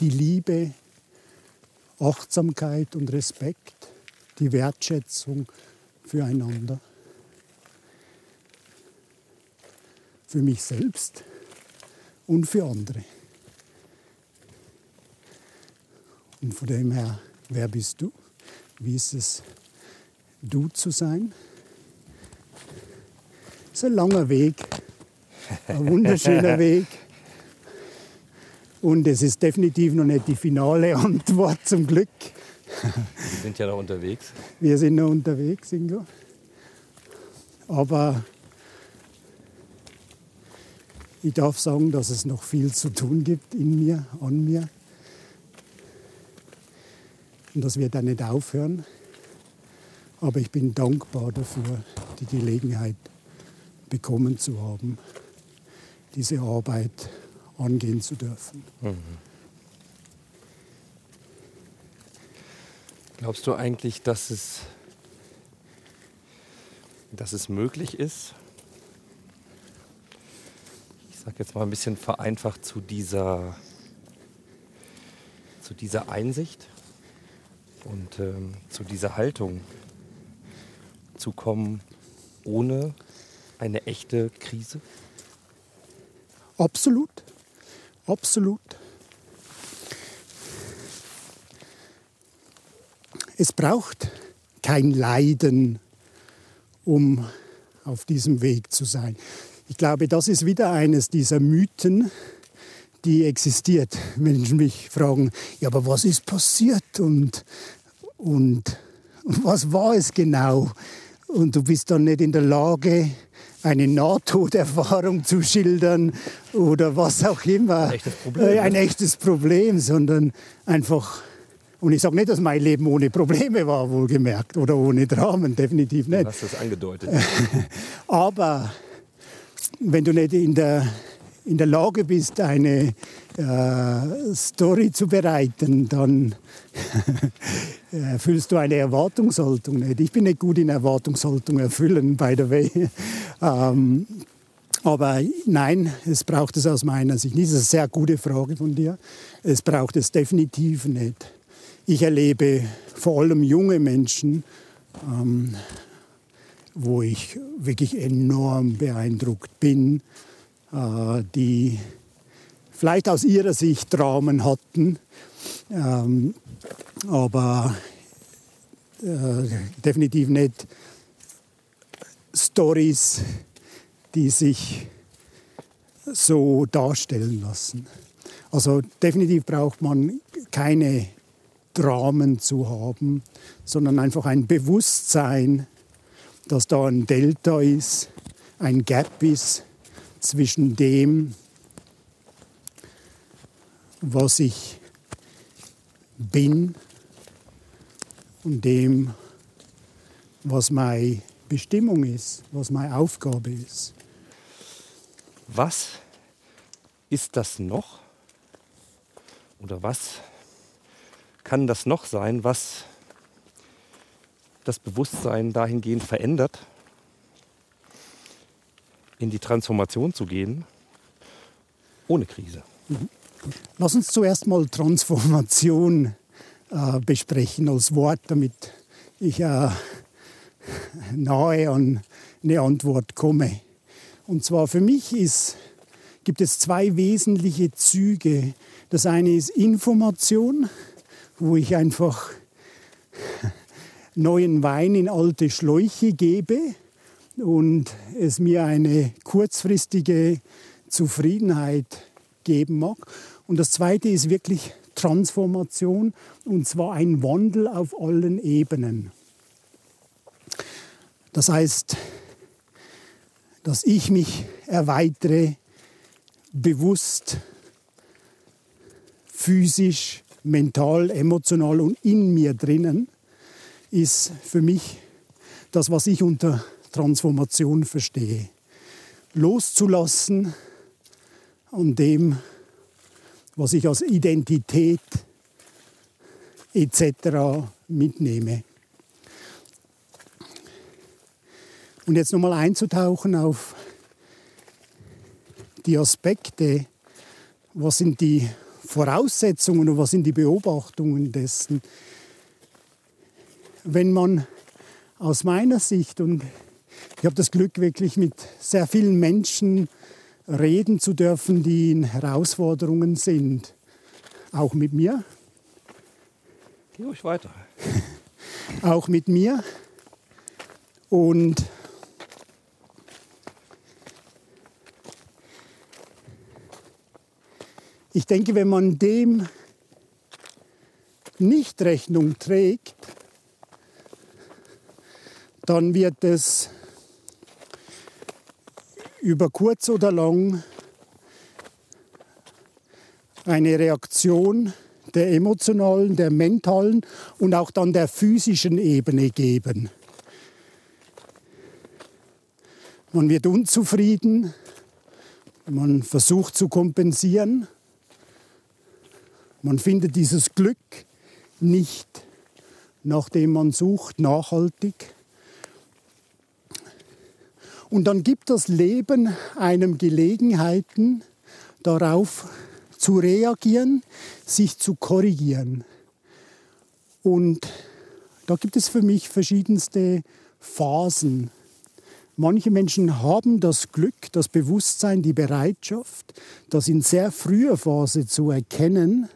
die Liebe, Achtsamkeit und Respekt, die Wertschätzung füreinander. Für mich selbst und für andere. Und von dem her, wer bist du? Wie ist es, du zu sein? Es ist ein langer Weg, ein wunderschöner Weg. Und es ist definitiv noch nicht die finale Antwort zum Glück. Wir sind ja noch unterwegs. Wir sind noch unterwegs, Ingo. Aber ich darf sagen, dass es noch viel zu tun gibt in mir, an mir. Und das wird auch nicht aufhören. Aber ich bin dankbar dafür, die Gelegenheit bekommen zu haben, diese Arbeit angehen zu dürfen. Glaubst du eigentlich, dass es, dass es möglich ist, ich sage jetzt mal ein bisschen vereinfacht, zu dieser, zu dieser Einsicht und ähm, zu dieser Haltung zu kommen, ohne eine echte Krise? Absolut, absolut. Es braucht kein Leiden, um auf diesem Weg zu sein. Ich glaube, das ist wieder eines dieser Mythen, die existiert. Menschen mich fragen, ja, aber was ist passiert und, und was war es genau? Und du bist dann nicht in der Lage, eine Nahtoderfahrung zu schildern oder was auch immer. Ein echtes Problem. Äh, Ein echtes Problem, sondern einfach Und ich sage nicht, dass mein Leben ohne Probleme war, wohlgemerkt, oder ohne Dramen, definitiv Du nicht. hast das angedeutet. Aber wenn du nicht in der, in der Lage bist, eine äh, Story zu bereiten, dann erfüllst du eine Erwartungshaltung nicht. Ich bin nicht gut in Erwartungshaltung erfüllen, by the way. Ähm, aber nein, es braucht es aus meiner Sicht nicht. Das ist eine sehr gute Frage von dir. Es braucht es definitiv nicht. Ich erlebe vor allem junge Menschen, ähm, wo ich wirklich enorm beeindruckt bin, äh, die vielleicht aus ihrer Sicht Dramen hatten, ähm, aber äh, definitiv nicht Stories, die sich so darstellen lassen. Also definitiv braucht man keine Dramen zu haben, sondern einfach ein Bewusstsein, dass da ein Delta ist, ein Gap ist zwischen dem, was ich bin und dem, was meine Bestimmung ist, was meine Aufgabe ist. Was ist das noch? Oder was kann das noch sein, was das Bewusstsein dahingehend verändert, in die Transformation zu gehen, ohne Krise? Lass uns zuerst mal Transformation äh, besprechen als Wort, damit ich äh, nahe an eine Antwort komme. Und zwar für mich ist, gibt es zwei wesentliche Züge. Das eine ist Information, wo ich einfach neuen Wein in alte Schläuche gebe und es mir eine kurzfristige Zufriedenheit geben mag. Und das Zweite ist wirklich Transformation und zwar ein Wandel auf allen Ebenen. Das heißt, dass ich mich erweitere, bewusst, physisch, mental, emotional und in mir drinnen, ist für mich das, was ich unter Transformation verstehe. Loszulassen an dem, was ich als Identität etc. mitnehme. Und jetzt nochmal einzutauchen auf die Aspekte, was sind die Voraussetzungen und was sind die Beobachtungen dessen. Wenn man aus meiner Sicht, und ich habe das Glück, wirklich mit sehr vielen Menschen reden zu dürfen, die in Herausforderungen sind, auch mit mir, Geh ruhig weiter. auch mit mir. Und ich denke, wenn man dem nicht Rechnung trägt, dann wird es über kurz oder lang eine Reaktion der emotionalen, der mentalen und auch dann der physischen Ebene geben. Man wird unzufrieden, man versucht zu kompensieren, man findet dieses Glück nicht, nach dem man sucht, nachhaltig. Und dann gibt das Leben einem Gelegenheiten, darauf zu reagieren, sich zu korrigieren. Und da gibt es für mich verschiedenste Phasen. Manche Menschen haben das Glück, das Bewusstsein, die Bereitschaft, das in sehr früher Phase zu erkennen,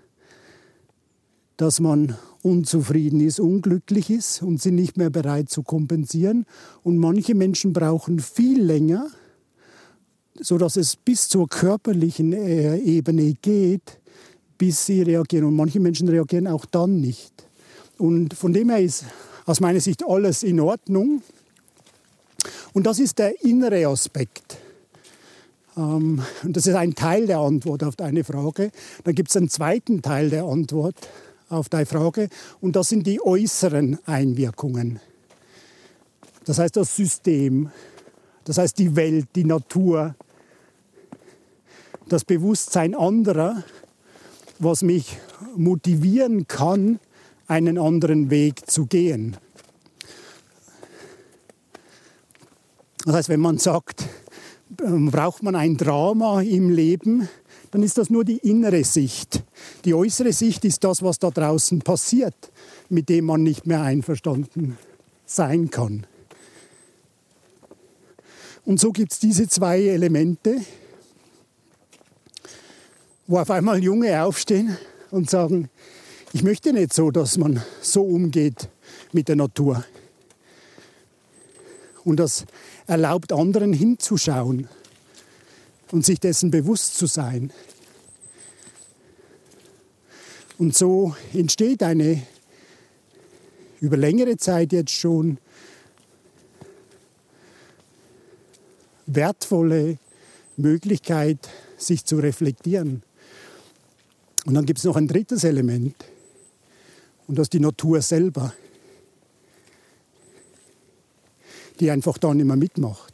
dass man unzufrieden ist, unglücklich ist und sind nicht mehr bereit zu kompensieren. Und manche Menschen brauchen viel länger, sodass es bis zur körperlichen äh, Ebene geht, bis sie reagieren. Und manche Menschen reagieren auch dann nicht. Und von dem her ist aus meiner Sicht alles in Ordnung. Und das ist der innere Aspekt. Ähm, und das ist ein Teil der Antwort auf deine Frage. Dann gibt es einen zweiten Teil der Antwort auf deine Frage. Und das sind die äußeren Einwirkungen. Das heißt das System, das heißt die Welt, die Natur, das Bewusstsein anderer, was mich motivieren kann, einen anderen Weg zu gehen. Das heißt, wenn man sagt, ähm, braucht man ein Drama im Leben, dann ist das nur die innere Sicht. Die äußere Sicht ist das, was da draußen passiert, mit dem man nicht mehr einverstanden sein kann. Und so gibt es diese zwei Elemente, wo auf einmal Junge aufstehen und sagen, ich möchte nicht so, dass man so umgeht mit der Natur. Und das erlaubt anderen hinzuschauen und sich dessen bewusst zu sein. Und so entsteht eine über längere Zeit jetzt schon wertvolle Möglichkeit, sich zu reflektieren. Und dann gibt es noch ein drittes Element, und das ist die Natur selber, die einfach da nicht mehr mitmacht.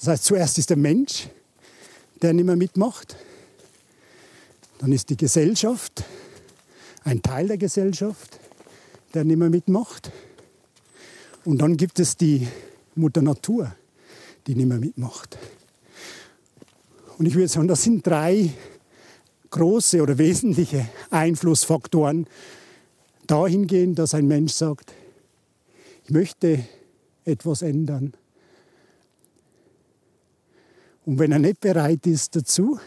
Das heißt, zuerst ist der Mensch, der nicht mehr mitmacht. Dann ist die Gesellschaft, ein Teil der Gesellschaft, der nicht mehr mitmacht. Und dann gibt es die Mutter Natur, die nicht mehr mitmacht. Und ich würde sagen, das sind drei große oder wesentliche Einflussfaktoren dahingehend, dass ein Mensch sagt, ich möchte etwas ändern. Und wenn er nicht bereit ist dazu,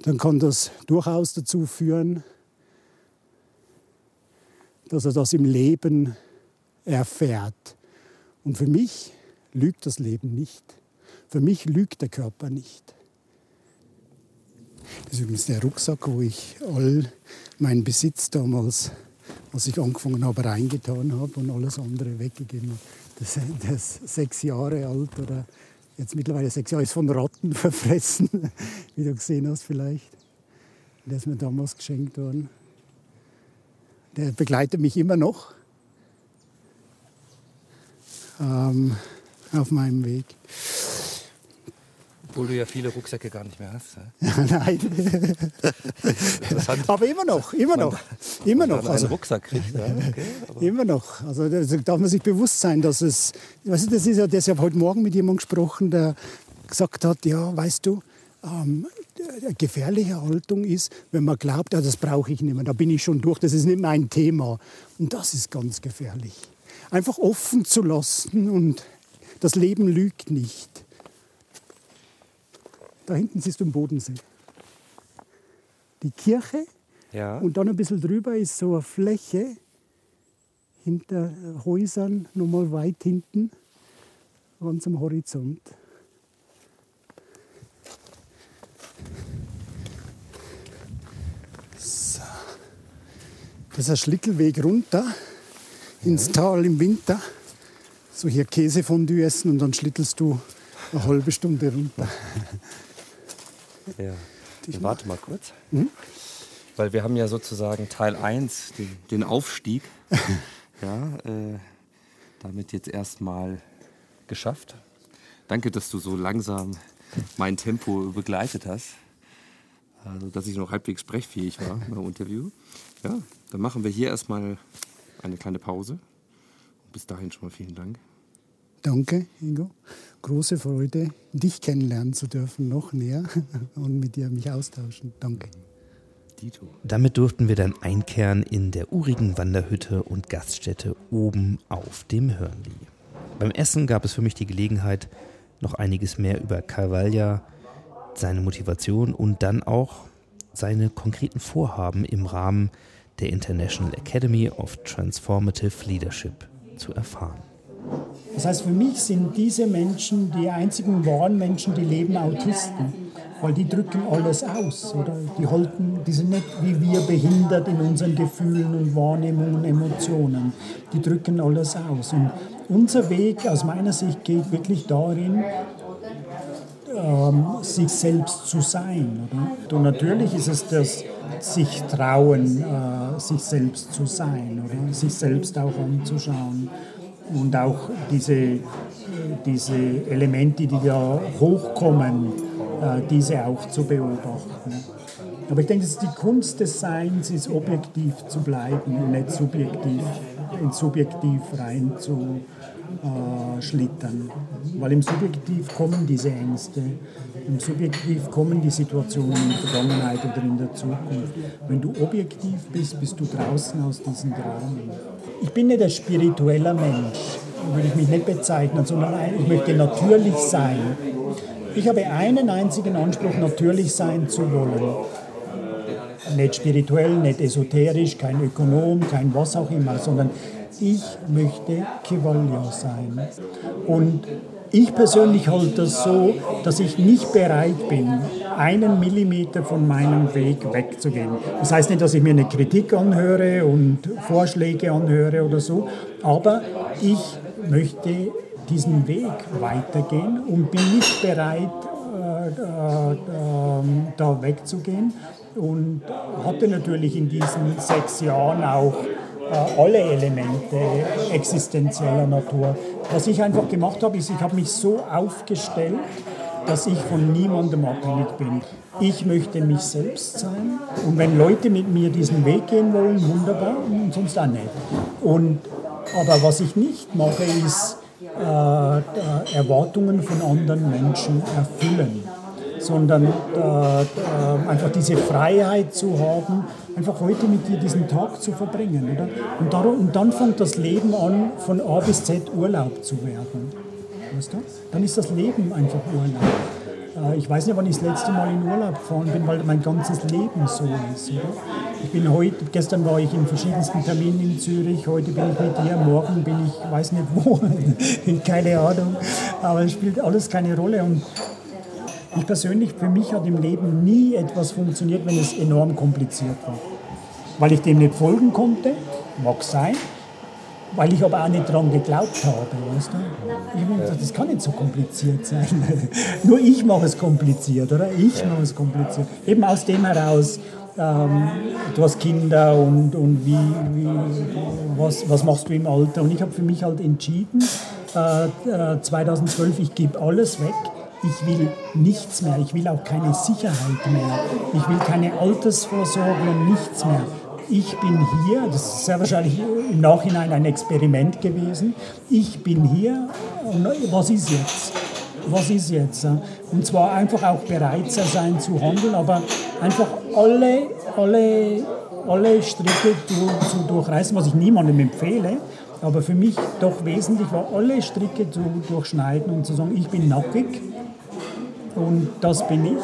dann kann das durchaus dazu führen, dass er das im Leben erfährt. Und für mich lügt das Leben nicht. Für mich lügt der Körper nicht. Das ist übrigens der Rucksack, wo ich all meinen Besitz damals, als ich angefangen habe, reingetan habe und alles andere weggegeben habe. Das, das ist sechs Jahre alt oder jetzt mittlerweile sechs Jahre, ist von Ratten verfressen, wie du gesehen hast vielleicht. Der ist mir damals geschenkt worden. Der begleitet mich immer noch ähm, auf meinem Weg. Obwohl du ja viele Rucksäcke gar nicht mehr hast. Nein. aber immer noch, immer noch. Immer noch. Also, einen Rucksack kriegt. Ja, okay, immer noch. Also da darf man sich bewusst sein, dass es. Weißt du, das ist ja, das ich habe heute Morgen mit jemandem gesprochen, der gesagt hat, ja, weißt du, ähm, gefährliche Haltung ist, wenn man glaubt, ja, das brauche ich nicht mehr, da bin ich schon durch, das ist nicht mein Thema. Und das ist ganz gefährlich. Einfach offen zu lassen und das Leben lügt nicht. Da hinten siehst du den Bodensee. Die Kirche ja. und dann ein bisschen drüber ist so eine Fläche hinter Häusern, nochmal weit hinten, ganz am Horizont. So. Das ist ein Schlittelweg runter ins Tal im Winter. So hier Käsefondue essen und dann schlittelst du eine halbe Stunde runter. Ja. Ich warte mal kurz. Mhm. Weil wir haben ja sozusagen Teil 1, den, den Aufstieg, ja, äh, damit jetzt erstmal geschafft. Danke, dass du so langsam mein Tempo begleitet hast. Also, dass ich noch halbwegs sprechfähig war beim Interview. Ja, dann machen wir hier erstmal eine kleine Pause. Bis dahin schon mal vielen Dank. Danke, Ingo. Große Freude, dich kennenlernen zu dürfen, noch näher und mit dir mich austauschen. Danke. Dito. Damit durften wir dann einkehren in der urigen Wanderhütte und Gaststätte oben auf dem Hörnli. Beim Essen gab es für mich die Gelegenheit, noch einiges mehr über Carvalha, seine Motivation und dann auch seine konkreten Vorhaben im Rahmen der International Academy of Transformative Leadership zu erfahren. Das heißt, für mich sind diese Menschen die einzigen wahren Menschen, die leben Autisten. Weil die drücken alles aus, oder? Die, halten, die sind nicht wie wir behindert in unseren Gefühlen und Wahrnehmungen und Emotionen. Die drücken alles aus. Und unser Weg aus meiner Sicht geht wirklich darin, ähm, sich selbst zu sein. Oder? Und natürlich ist es das sich trauen, äh, sich selbst zu sein, oder? sich selbst auch anzuschauen und auch diese, äh, diese Elemente, die da hochkommen, äh, diese auch zu beobachten. Aber ich denke, dass die Kunst des Seins ist, objektiv zu bleiben und nicht subjektiv, ins Subjektiv rein äh. Weil im Subjektiv kommen diese Ängste, im Subjektiv kommen die Situationen in der Vergangenheit oder in der Zukunft. Wenn du objektiv bist, bist du draußen aus diesen Dramen. Ich bin nicht ein spiritueller Mensch, würde ich mich nicht bezeichnen, sondern ich möchte natürlich sein. Ich habe einen einzigen Anspruch, natürlich sein zu wollen. Nicht spirituell, nicht esoterisch, kein Ökonom, kein was auch immer, sondern ich möchte Kivalya sein. Und ich persönlich halte das so, dass ich nicht bereit bin, einen Millimeter von meinem Weg wegzugehen. Das heißt nicht, dass ich mir eine Kritik anhöre und Vorschläge anhöre oder so, aber ich möchte diesen Weg weitergehen und bin nicht bereit, äh, äh, äh, da wegzugehen. Und hatte natürlich in diesen sechs Jahren auch alle Elemente existenzieller Natur. Was ich einfach gemacht habe, ist, ich habe mich so aufgestellt, dass ich von niemandem abhängig bin. Ich möchte mich selbst sein und wenn Leute mit mir diesen Weg gehen wollen, wunderbar und sonst auch nicht. Und, aber was ich nicht mache, ist äh, Erwartungen von anderen Menschen erfüllen sondern äh, äh, einfach diese Freiheit zu haben, einfach heute mit dir diesen Tag zu verbringen. Oder? Und, darum, und dann fängt das Leben an, von A bis Z Urlaub zu werden. Weißt du? Dann ist das Leben einfach Urlaub. Äh, ich weiß nicht, wann ich das letzte Mal in Urlaub gefahren bin, weil mein ganzes Leben so ist. Oder? Ich bin heute, gestern war ich in verschiedensten Terminen in Zürich, heute bin ich mit dir, morgen bin ich, weiß nicht wo, keine Ahnung, aber es spielt alles keine Rolle. Und ich persönlich, für mich hat im Leben nie etwas funktioniert, wenn es enorm kompliziert war. Weil ich dem nicht folgen konnte, mag sein, weil ich aber auch nicht daran geglaubt habe. Weißt du? Ich gedacht, das kann nicht so kompliziert sein. Nur ich mache es kompliziert, oder? Ich mache es kompliziert. Eben aus dem heraus, ähm, du hast Kinder und, und wie, wie, was, was machst du im Alter? Und ich habe für mich halt entschieden, äh, 2012, äh, ich gebe alles weg ich will nichts mehr, ich will auch keine Sicherheit mehr, ich will keine Altersvorsorge nichts mehr. Ich bin hier, das ist sehr wahrscheinlich im Nachhinein ein Experiment gewesen, ich bin hier und was ist jetzt? Was ist jetzt? Und zwar einfach auch bereit sein zu handeln, aber einfach alle, alle, alle Stricke zu durchreißen, was ich niemandem empfehle, aber für mich doch wesentlich war, alle Stricke zu durchschneiden und zu sagen, ich bin nackig, und das bin ich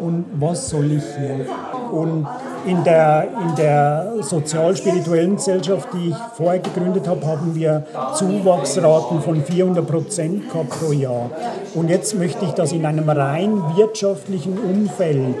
und was soll ich hier? Und in der, in der sozial-spirituellen Gesellschaft, die ich vorher gegründet habe, haben wir Zuwachsraten von 400 Prozent pro Jahr. Und jetzt möchte ich das in einem rein wirtschaftlichen Umfeld,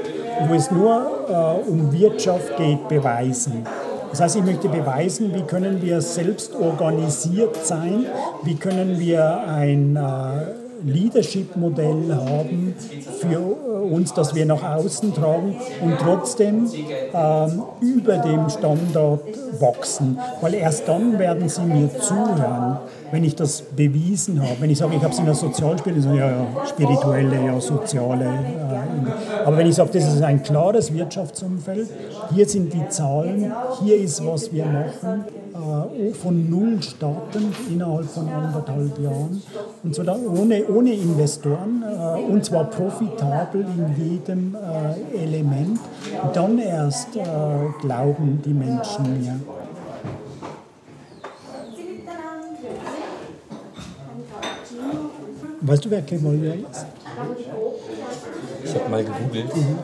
wo es nur äh, um Wirtschaft geht, beweisen. Das heißt, ich möchte beweisen, wie können wir selbst organisiert sein, wie können wir ein äh, Leadership-Modell haben für uns, das wir nach außen tragen und trotzdem ähm, über dem Standard wachsen. Weil erst dann werden sie mir zuhören, wenn ich das bewiesen habe. Wenn ich sage, ich habe es in der Sozialspirituelle, so, ja, ja, spirituelle, ja, soziale. Äh, aber wenn ich sage, das ist ein klares Wirtschaftsumfeld, hier sind die Zahlen, hier ist, was wir machen, äh, von Null starten innerhalb von anderthalb Jahren und so dann ohne, ohne Investoren äh, und zwar profitabel in jedem äh, Element. Dann erst glauben die Menschen mir. Weißt du, wer Kemolia ist? Ich habe mal gegoogelt. Mhm.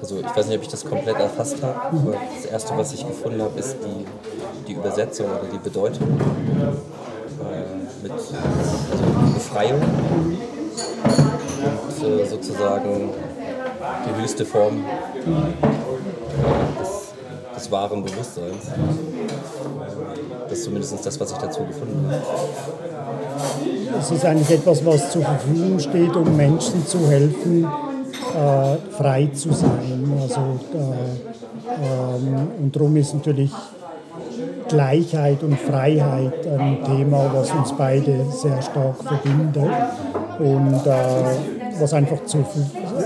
Also ich weiß nicht, ob ich das komplett erfasst habe, aber das Erste, was ich gefunden habe, ist die, die Übersetzung oder die Bedeutung äh, mit also Befreiung und äh, sozusagen die höchste Form des, des wahren Bewusstseins. Das ist zumindest das, was ich dazu gefunden habe. Es ist eigentlich etwas, was zur Verfügung steht, um Menschen zu helfen, äh, frei zu sein. Also, äh, ähm, und darum ist natürlich Gleichheit und Freiheit ein Thema, was uns beide sehr stark verbindet und äh, was einfach, zu,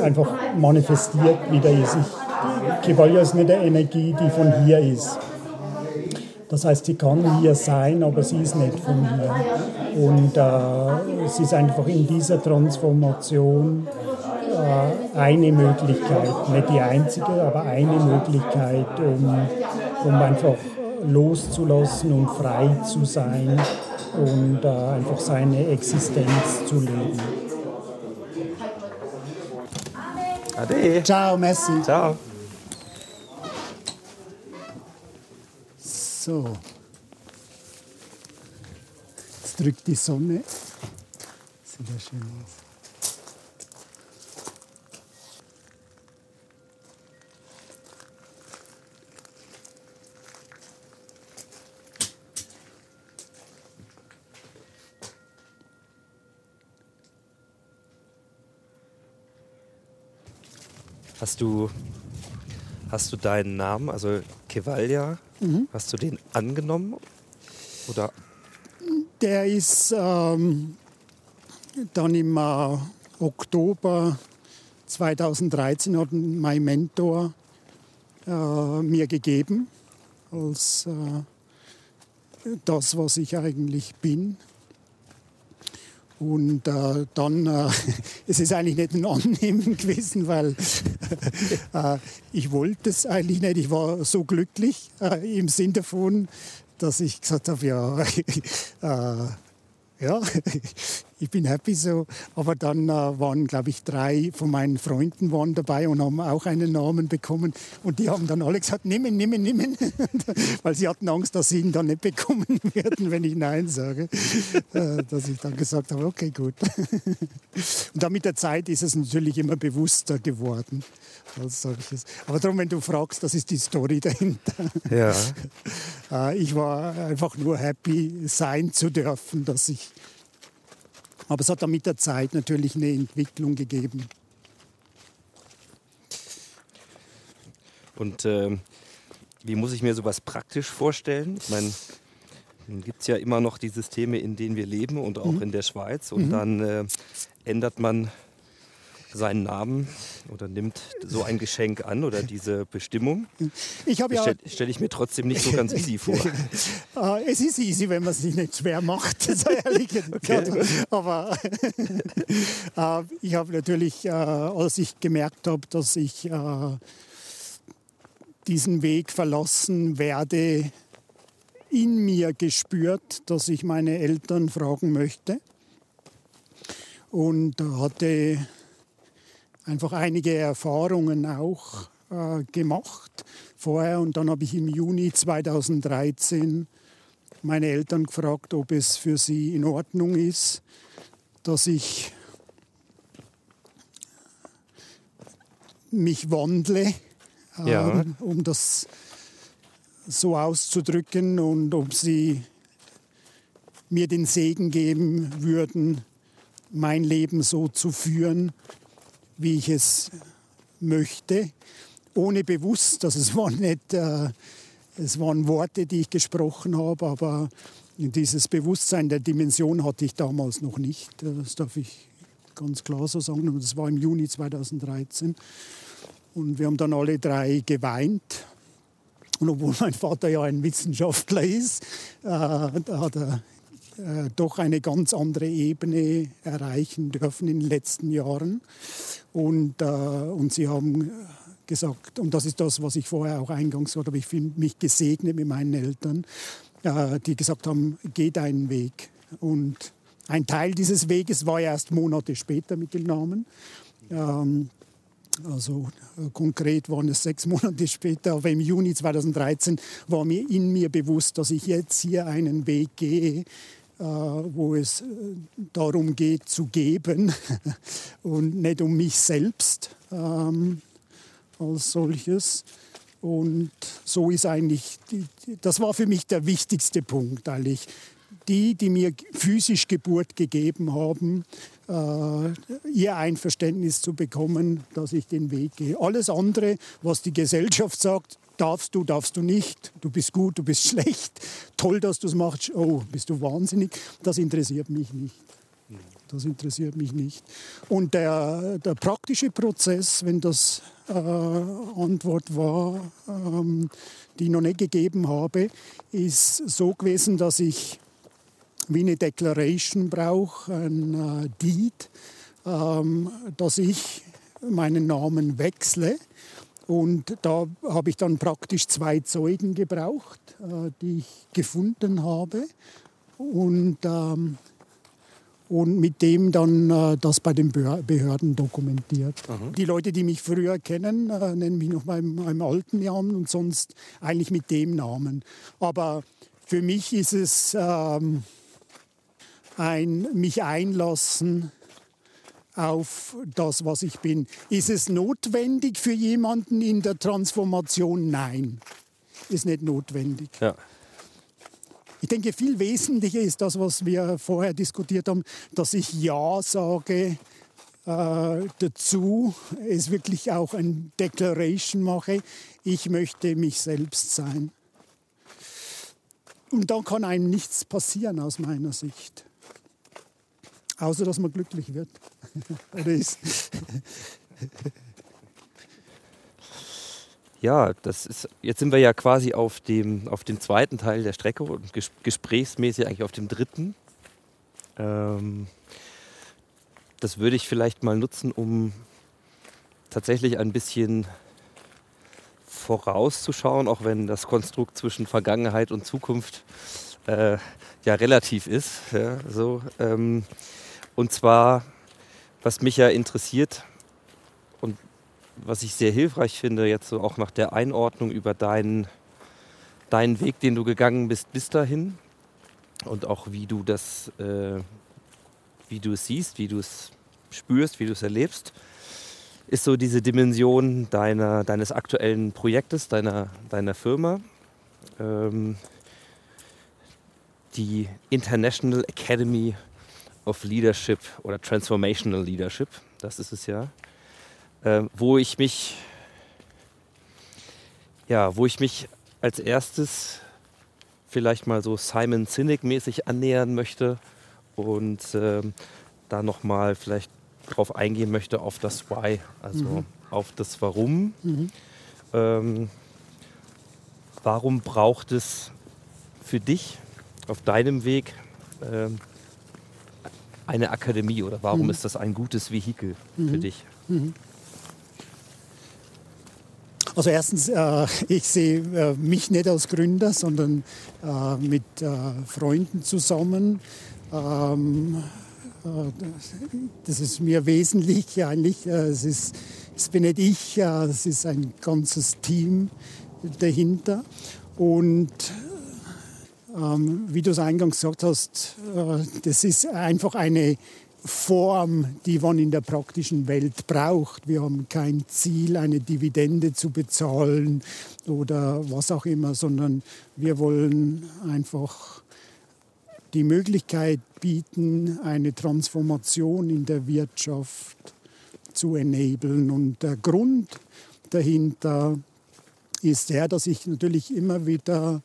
einfach manifestiert wieder ist. Ich, Kevalia ist nicht eine Energie, die von hier ist. Das heißt, sie kann hier sein, aber sie ist nicht von hier. Und äh, es ist einfach in dieser Transformation eine Möglichkeit, nicht die einzige, aber eine Möglichkeit, um, um einfach loszulassen und frei zu sein und äh, einfach seine Existenz zu leben. Ade. Ciao, Messi. Ciao. So. Jetzt drückt die Sonne. Sieht ja schön aus. Hast du, hast du deinen Namen, also Kevalja, hast du den angenommen? Oder Der ist ähm, dann im äh, Oktober 2013 hat mein Mentor äh, mir gegeben als äh, das, was ich eigentlich bin. Und äh, dann, äh, es ist eigentlich nicht ein Annehmen gewesen, weil äh, ich wollte es eigentlich nicht. Ich war so glücklich äh, im Sinn davon, dass ich gesagt habe, ja, äh, ja, ich bin happy so. Aber dann äh, waren, glaube ich, drei von meinen Freunden waren dabei und haben auch einen Namen bekommen. Und die haben dann alle gesagt, nehmen, nehmen, nehmen. Weil sie hatten Angst, dass sie ihn dann nicht bekommen werden, wenn ich Nein sage. Äh, dass ich dann gesagt habe, okay, gut. Und dann mit der Zeit ist es natürlich immer bewusster geworden als solches. Aber darum, wenn du fragst, das ist die Story dahinter. ja, Äh, Ich war einfach nur happy, sein zu dürfen, dass ich. Aber es hat dann mit der Zeit natürlich eine Entwicklung gegeben. Und ähm, wie muss ich mir sowas praktisch vorstellen? Ich meine, dann gibt es ja immer noch die Systeme, in denen wir leben und auch in der Schweiz. Und dann äh, ändert man seinen Namen oder nimmt so ein Geschenk an oder diese Bestimmung. Ich habe ja. Stelle stell ich mir trotzdem nicht so ganz easy vor. Äh, es ist easy, wenn man es sich nicht schwer macht, so ehrlich. Okay. Aber äh, ich habe natürlich, äh, als ich gemerkt habe, dass ich äh, diesen Weg verlassen werde, in mir gespürt, dass ich meine Eltern fragen möchte. Und hatte einfach einige Erfahrungen auch äh, gemacht vorher. Und dann habe ich im Juni 2013 meine Eltern gefragt, ob es für sie in Ordnung ist, dass ich mich wandle, Ja. ähm, um das so auszudrücken und ob sie mir den Segen geben würden, mein Leben so zu führen, wie ich es möchte, ohne bewusst, dass es waren nicht, äh, es waren Worte, die ich gesprochen habe, aber dieses Bewusstsein der Dimension hatte ich damals noch nicht. Das darf ich ganz klar so sagen. Und das war im Juni 2013. Und wir haben dann alle drei geweint. Und obwohl mein Vater ja ein Wissenschaftler ist, äh, hat er äh, doch eine ganz andere Ebene erreichen dürfen in den letzten Jahren. Und, äh, und sie haben gesagt, und das ist das, was ich vorher auch eingangs gesagt habe, ich finde mich gesegnet mit meinen Eltern, äh, die gesagt haben, geh deinen Weg. Und ein Teil dieses Weges war erst Monate später mit dem Namen. Ähm, also äh, konkret waren es sechs Monate später, aber im Juni 2013 war mir in mir bewusst, dass ich jetzt hier einen Weg gehe, äh, wo es äh, darum geht zu geben und nicht um mich selbst ähm, als solches. Und so ist eigentlich, die, das war für mich der wichtigste Punkt eigentlich. Die, die mir physisch Geburt gegeben haben, äh, ihr Einverständnis zu bekommen, dass ich den Weg gehe. Alles andere, was die Gesellschaft sagt, darfst du, darfst du nicht, du bist gut, du bist schlecht, toll, dass du es machst, oh, bist du wahnsinnig, das interessiert mich nicht. Das interessiert mich nicht. Und der, der praktische Prozess, wenn das äh, Antwort war, ähm, die ich noch nicht gegeben habe, ist so gewesen, dass ich wie eine Declaration brauche, ein äh, Deed, ähm, dass ich meinen Namen wechsle. Und da habe ich dann praktisch zwei Zeugen gebraucht, äh, die ich gefunden habe. Und ähm, und mit dem dann äh, das bei den Behörden dokumentiert. Mhm. Die Leute, die mich früher kennen, äh, nennen mich noch meinem, meinem alten Namen und sonst eigentlich mit dem Namen. Aber für mich ist es ähm, ein mich einlassen auf das, was ich bin. Ist es notwendig für jemanden in der Transformation? Nein, ist nicht notwendig. Ja. Ich denke, viel wesentlicher ist das, was wir vorher diskutiert haben, dass ich Ja sage äh, dazu, es wirklich auch ein Declaration mache, ich möchte mich selbst sein. Und dann kann einem nichts passieren aus meiner Sicht. Außer dass man glücklich wird. Ja, das ist, jetzt sind wir ja quasi auf dem, auf dem zweiten Teil der Strecke und ges gesprächsmäßig eigentlich auf dem dritten. Ähm, das würde ich vielleicht mal nutzen, um tatsächlich ein bisschen vorauszuschauen, auch wenn das Konstrukt zwischen Vergangenheit und Zukunft äh, ja relativ ist. Ja, so, ähm, und zwar, was mich ja interessiert, was ich sehr hilfreich finde, jetzt so auch nach der Einordnung über deinen, deinen Weg, den du gegangen bist bis dahin und auch wie du das, äh, wie du es siehst, wie du es spürst, wie du es erlebst, ist so diese Dimension deiner, deines aktuellen Projektes, deiner, deiner Firma. Ähm, die International Academy of Leadership oder Transformational Leadership, das ist es ja äh, wo ich mich, ja, wo ich mich als erstes vielleicht mal so Simon Sinek-mäßig annähern möchte und äh, da nochmal vielleicht drauf eingehen möchte auf das Why, also mhm. auf das Warum. Mhm. Ähm, warum braucht es für dich auf deinem Weg äh, eine Akademie oder warum mhm. ist das ein gutes Vehikel für mhm. dich? Mhm. Also erstens, äh, ich sehe äh, mich nicht als Gründer, sondern äh, mit äh, Freunden zusammen. Ähm, äh, das ist mir wesentlich eigentlich. Äh, es, ist, es bin nicht ich, es ist ein ganzes Team dahinter. Und ähm, wie du es eingangs gesagt hast, das ist einfach eine Form, die man in der praktischen Welt braucht. Wir haben kein Ziel, eine Dividende zu bezahlen oder was auch immer, sondern wir wollen einfach die Möglichkeit bieten, eine Transformation in der Wirtschaft zu enablen. Und der Grund dahinter ist der, dass ich natürlich immer wieder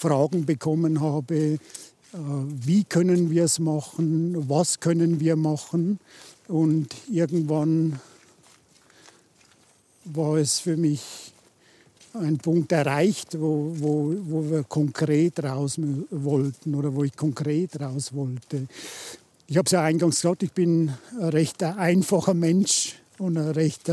Fragen bekommen habe, äh, wie können wir es machen, was können wir machen. Und irgendwann war es für mich ein Punkt erreicht, wo, wo, wo wir konkret raus wollten oder wo ich konkret raus wollte. Ich habe es ja eingangs gesagt, ich bin ein recht einfacher Mensch und ein recht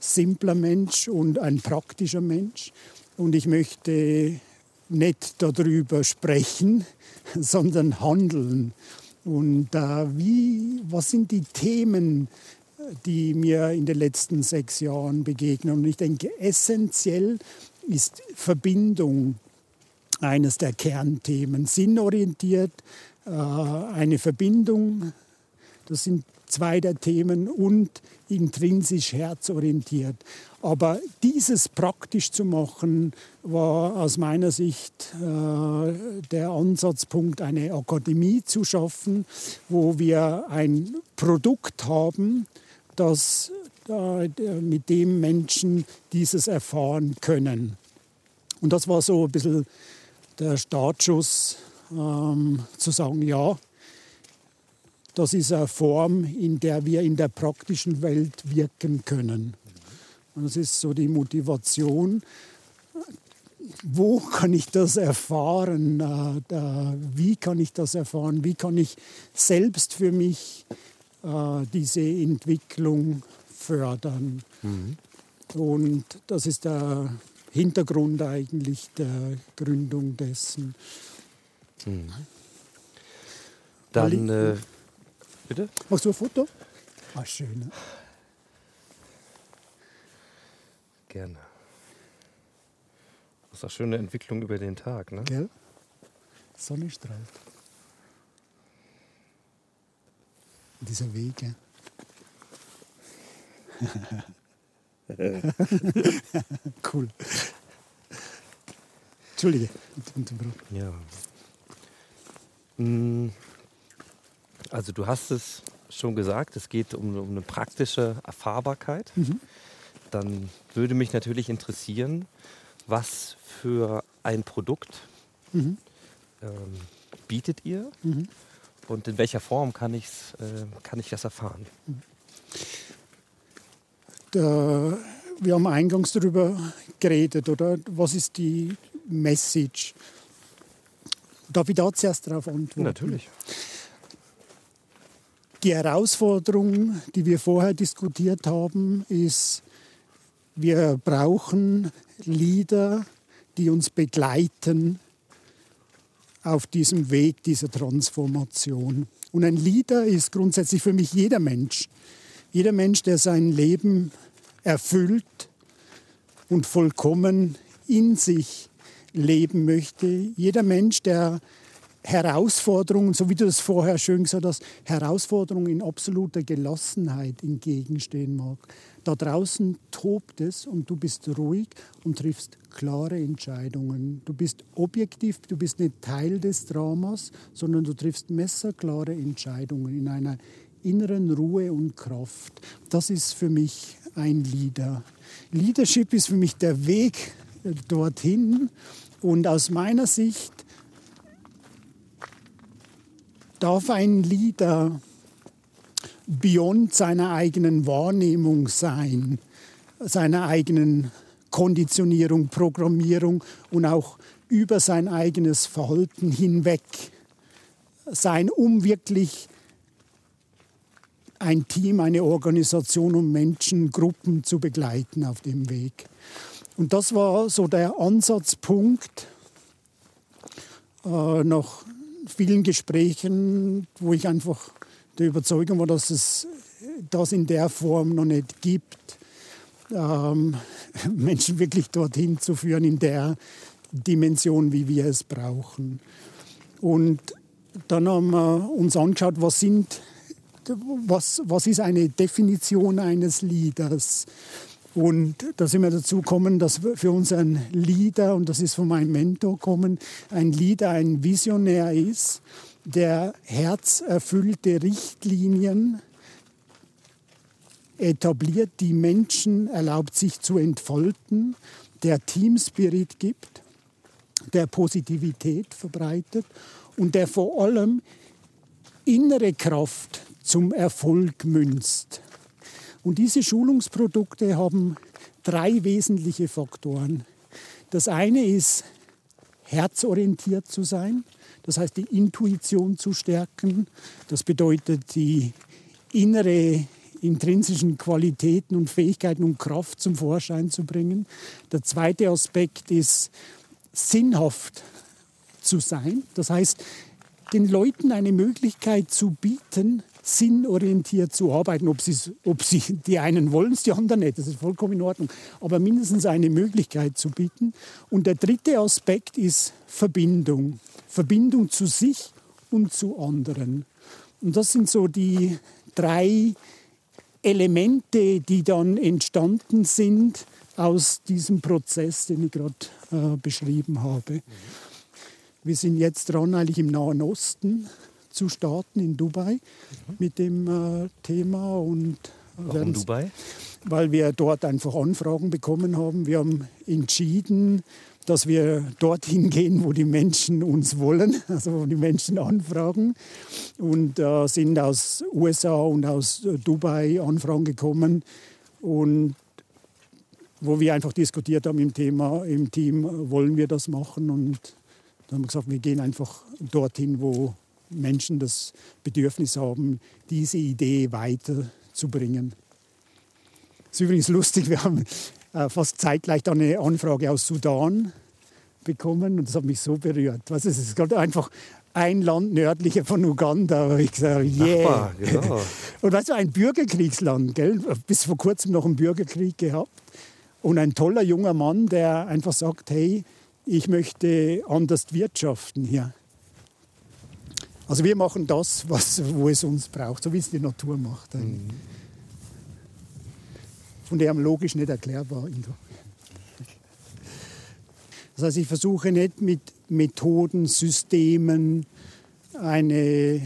simpler Mensch und ein praktischer Mensch. Und ich möchte nicht darüber sprechen, sondern handeln. Und äh, wie, was sind die Themen, die mir in den letzten sechs Jahren begegnen? Und ich denke, essentiell ist Verbindung eines der Kernthemen. Sinnorientiert, äh, eine Verbindung, das sind zwei der Themen und intrinsisch herzorientiert. Aber dieses praktisch zu machen, war aus meiner Sicht äh, der Ansatzpunkt, eine Akademie zu schaffen, wo wir ein Produkt haben, das äh, mit dem Menschen dieses erfahren können. Und das war so ein bisschen der Startschuss, ähm, zu sagen, ja, das ist eine Form, in der wir in der praktischen Welt wirken können. Und das ist so die Motivation. Wo kann ich das erfahren? Äh, wie kann ich das erfahren? Wie kann ich selbst für mich äh, diese Entwicklung fördern? Mhm. Und das ist der Hintergrund eigentlich der Gründung dessen. Mhm. Dann äh, Bitte? Machst du ein Foto? Ah, schön. Ne? Gerne. Das ist eine schöne Entwicklung über den Tag, ne? Gell? Sonne strahlt. Dieser Weg, cool. Entschuldige. Ja. Hm. Also du hast es schon gesagt, es geht um, um eine praktische Erfahrbarkeit. Mhm. Dann würde mich natürlich interessieren, was für ein Produkt mhm. ähm, bietet ihr mhm. und in welcher Form kann, ich's, äh, kann ich das erfahren? Da, wir haben eingangs darüber geredet, oder? Was ist die Message? Darf ich da zuerst darauf antworten? Natürlich. Die Herausforderung, die wir vorher diskutiert haben, ist, wir brauchen Lieder, die uns begleiten auf diesem Weg dieser Transformation. Und ein Leader ist grundsätzlich für mich jeder Mensch. Jeder Mensch, der sein Leben erfüllt und vollkommen in sich leben möchte. Jeder Mensch, der Herausforderungen, so wie du das vorher schön gesagt hast, Herausforderungen in absoluter Gelassenheit entgegenstehen mag. Da draußen tobt es und du bist ruhig und triffst klare Entscheidungen. Du bist objektiv, du bist nicht Teil des Dramas, sondern du triffst messerklare Entscheidungen in einer inneren Ruhe und Kraft. Das ist für mich ein Leader. Leadership ist für mich der Weg dorthin und aus meiner Sicht darf ein Leader beyond seiner eigenen Wahrnehmung sein, seiner eigenen Konditionierung, Programmierung und auch über sein eigenes Verhalten hinweg sein, um wirklich ein Team, eine Organisation und Menschen, Gruppen zu begleiten auf dem Weg. Und das war so der Ansatzpunkt äh, nach vielen Gesprächen, wo ich einfach der Überzeugung war, dass es das in der Form noch nicht gibt, ähm, Menschen wirklich dorthin zu führen in der Dimension, wie wir es brauchen. Und dann haben wir uns angeschaut, was sind was, was ist eine Definition eines Leaders? Und da sind wir dazu gekommen, dass für uns ein Leader, und das ist von meinem Mentor kommen, ein Leader ein Visionär ist, der herzerfüllte Richtlinien etabliert, die Menschen erlaubt, sich zu entfalten, der Teamspirit gibt, der Positivität verbreitet und der vor allem innere Kraft zum Erfolg münzt. Und diese Schulungsprodukte haben drei wesentliche Faktoren. Das eine ist, herzorientiert zu sein, das heißt die Intuition zu stärken. Das bedeutet die innere intrinsischen Qualitäten und Fähigkeiten und Kraft zum Vorschein zu bringen. Der zweite Aspekt ist sinnhaft zu sein. Das heißt, den Leuten eine Möglichkeit zu bieten, sinnorientiert zu arbeiten. Ob, ob sie, die einen wollen es, die anderen nicht, das ist vollkommen in Ordnung. Aber mindestens eine Möglichkeit zu bieten. Und der dritte Aspekt ist Verbindung. Verbindung zu sich und zu anderen. Und das sind so die drei Elemente, die dann entstanden sind aus diesem Prozess, den ich gerade äh, beschrieben habe. Wir sind jetzt dran, eigentlich im Nahen Osten zu starten, in Dubai, mit dem äh, Thema. Und Warum werden- Dubai? weil wir dort einfach Anfragen bekommen haben. Wir haben entschieden, dass wir dorthin gehen, wo die Menschen uns wollen, also wo die Menschen anfragen. Und äh, sind aus USA und aus äh, Dubai Anfragen gekommen und wo wir einfach diskutiert haben im Thema, im Team, äh, wollen wir das machen und dann haben wir gesagt, wir gehen einfach dorthin, wo Menschen das Bedürfnis haben, diese Idee weiterzubringen. Es ist übrigens lustig, wir haben äh, fast zeitgleich dann eine Anfrage aus Sudan bekommen und das hat mich so berührt. Was ist es ist gerade einfach ein Land nördlicher von Uganda. wo Ich sage, yeah. Nachbar, genau. Und weißt du, ein Bürgerkriegsland, gell? bis vor kurzem noch einen Bürgerkrieg gehabt. Und ein toller junger Mann, der einfach sagt, hey, ich möchte anders wirtschaften hier. Also wir machen das, was, wo es uns braucht, so wie es die Natur macht. eigentlich. Von dem logisch nicht erklärbar. Das heißt, ich versuche nicht mit Methoden, Systemen eine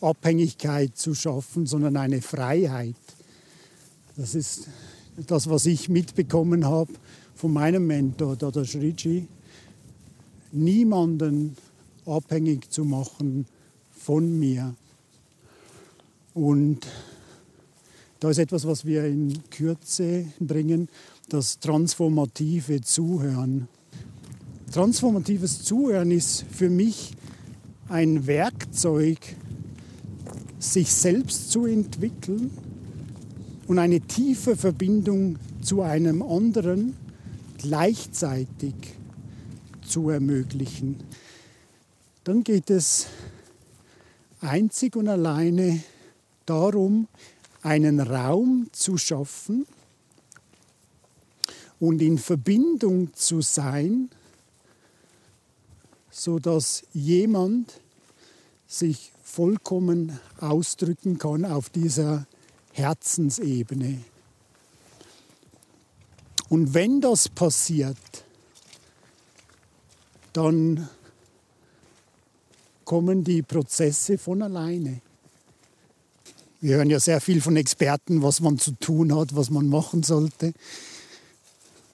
Abhängigkeit zu schaffen, sondern eine Freiheit. Das ist das, was ich mitbekommen habe von meinem Mentor, Dada Shriji. Niemanden abhängig zu machen von mir. Und da ist etwas, was wir in Kürze bringen, das transformative Zuhören. Transformatives Zuhören ist für mich ein Werkzeug, sich selbst zu entwickeln und eine tiefe Verbindung zu einem anderen gleichzeitig zu ermöglichen. Dann geht es einzig und alleine darum, einen Raum zu schaffen und in Verbindung zu sein, sodass jemand sich vollkommen ausdrücken kann auf dieser Herzensebene. Und wenn das passiert, dann kommen die Prozesse von alleine. Wir hören ja sehr viel von Experten, was man zu tun hat, was man machen sollte.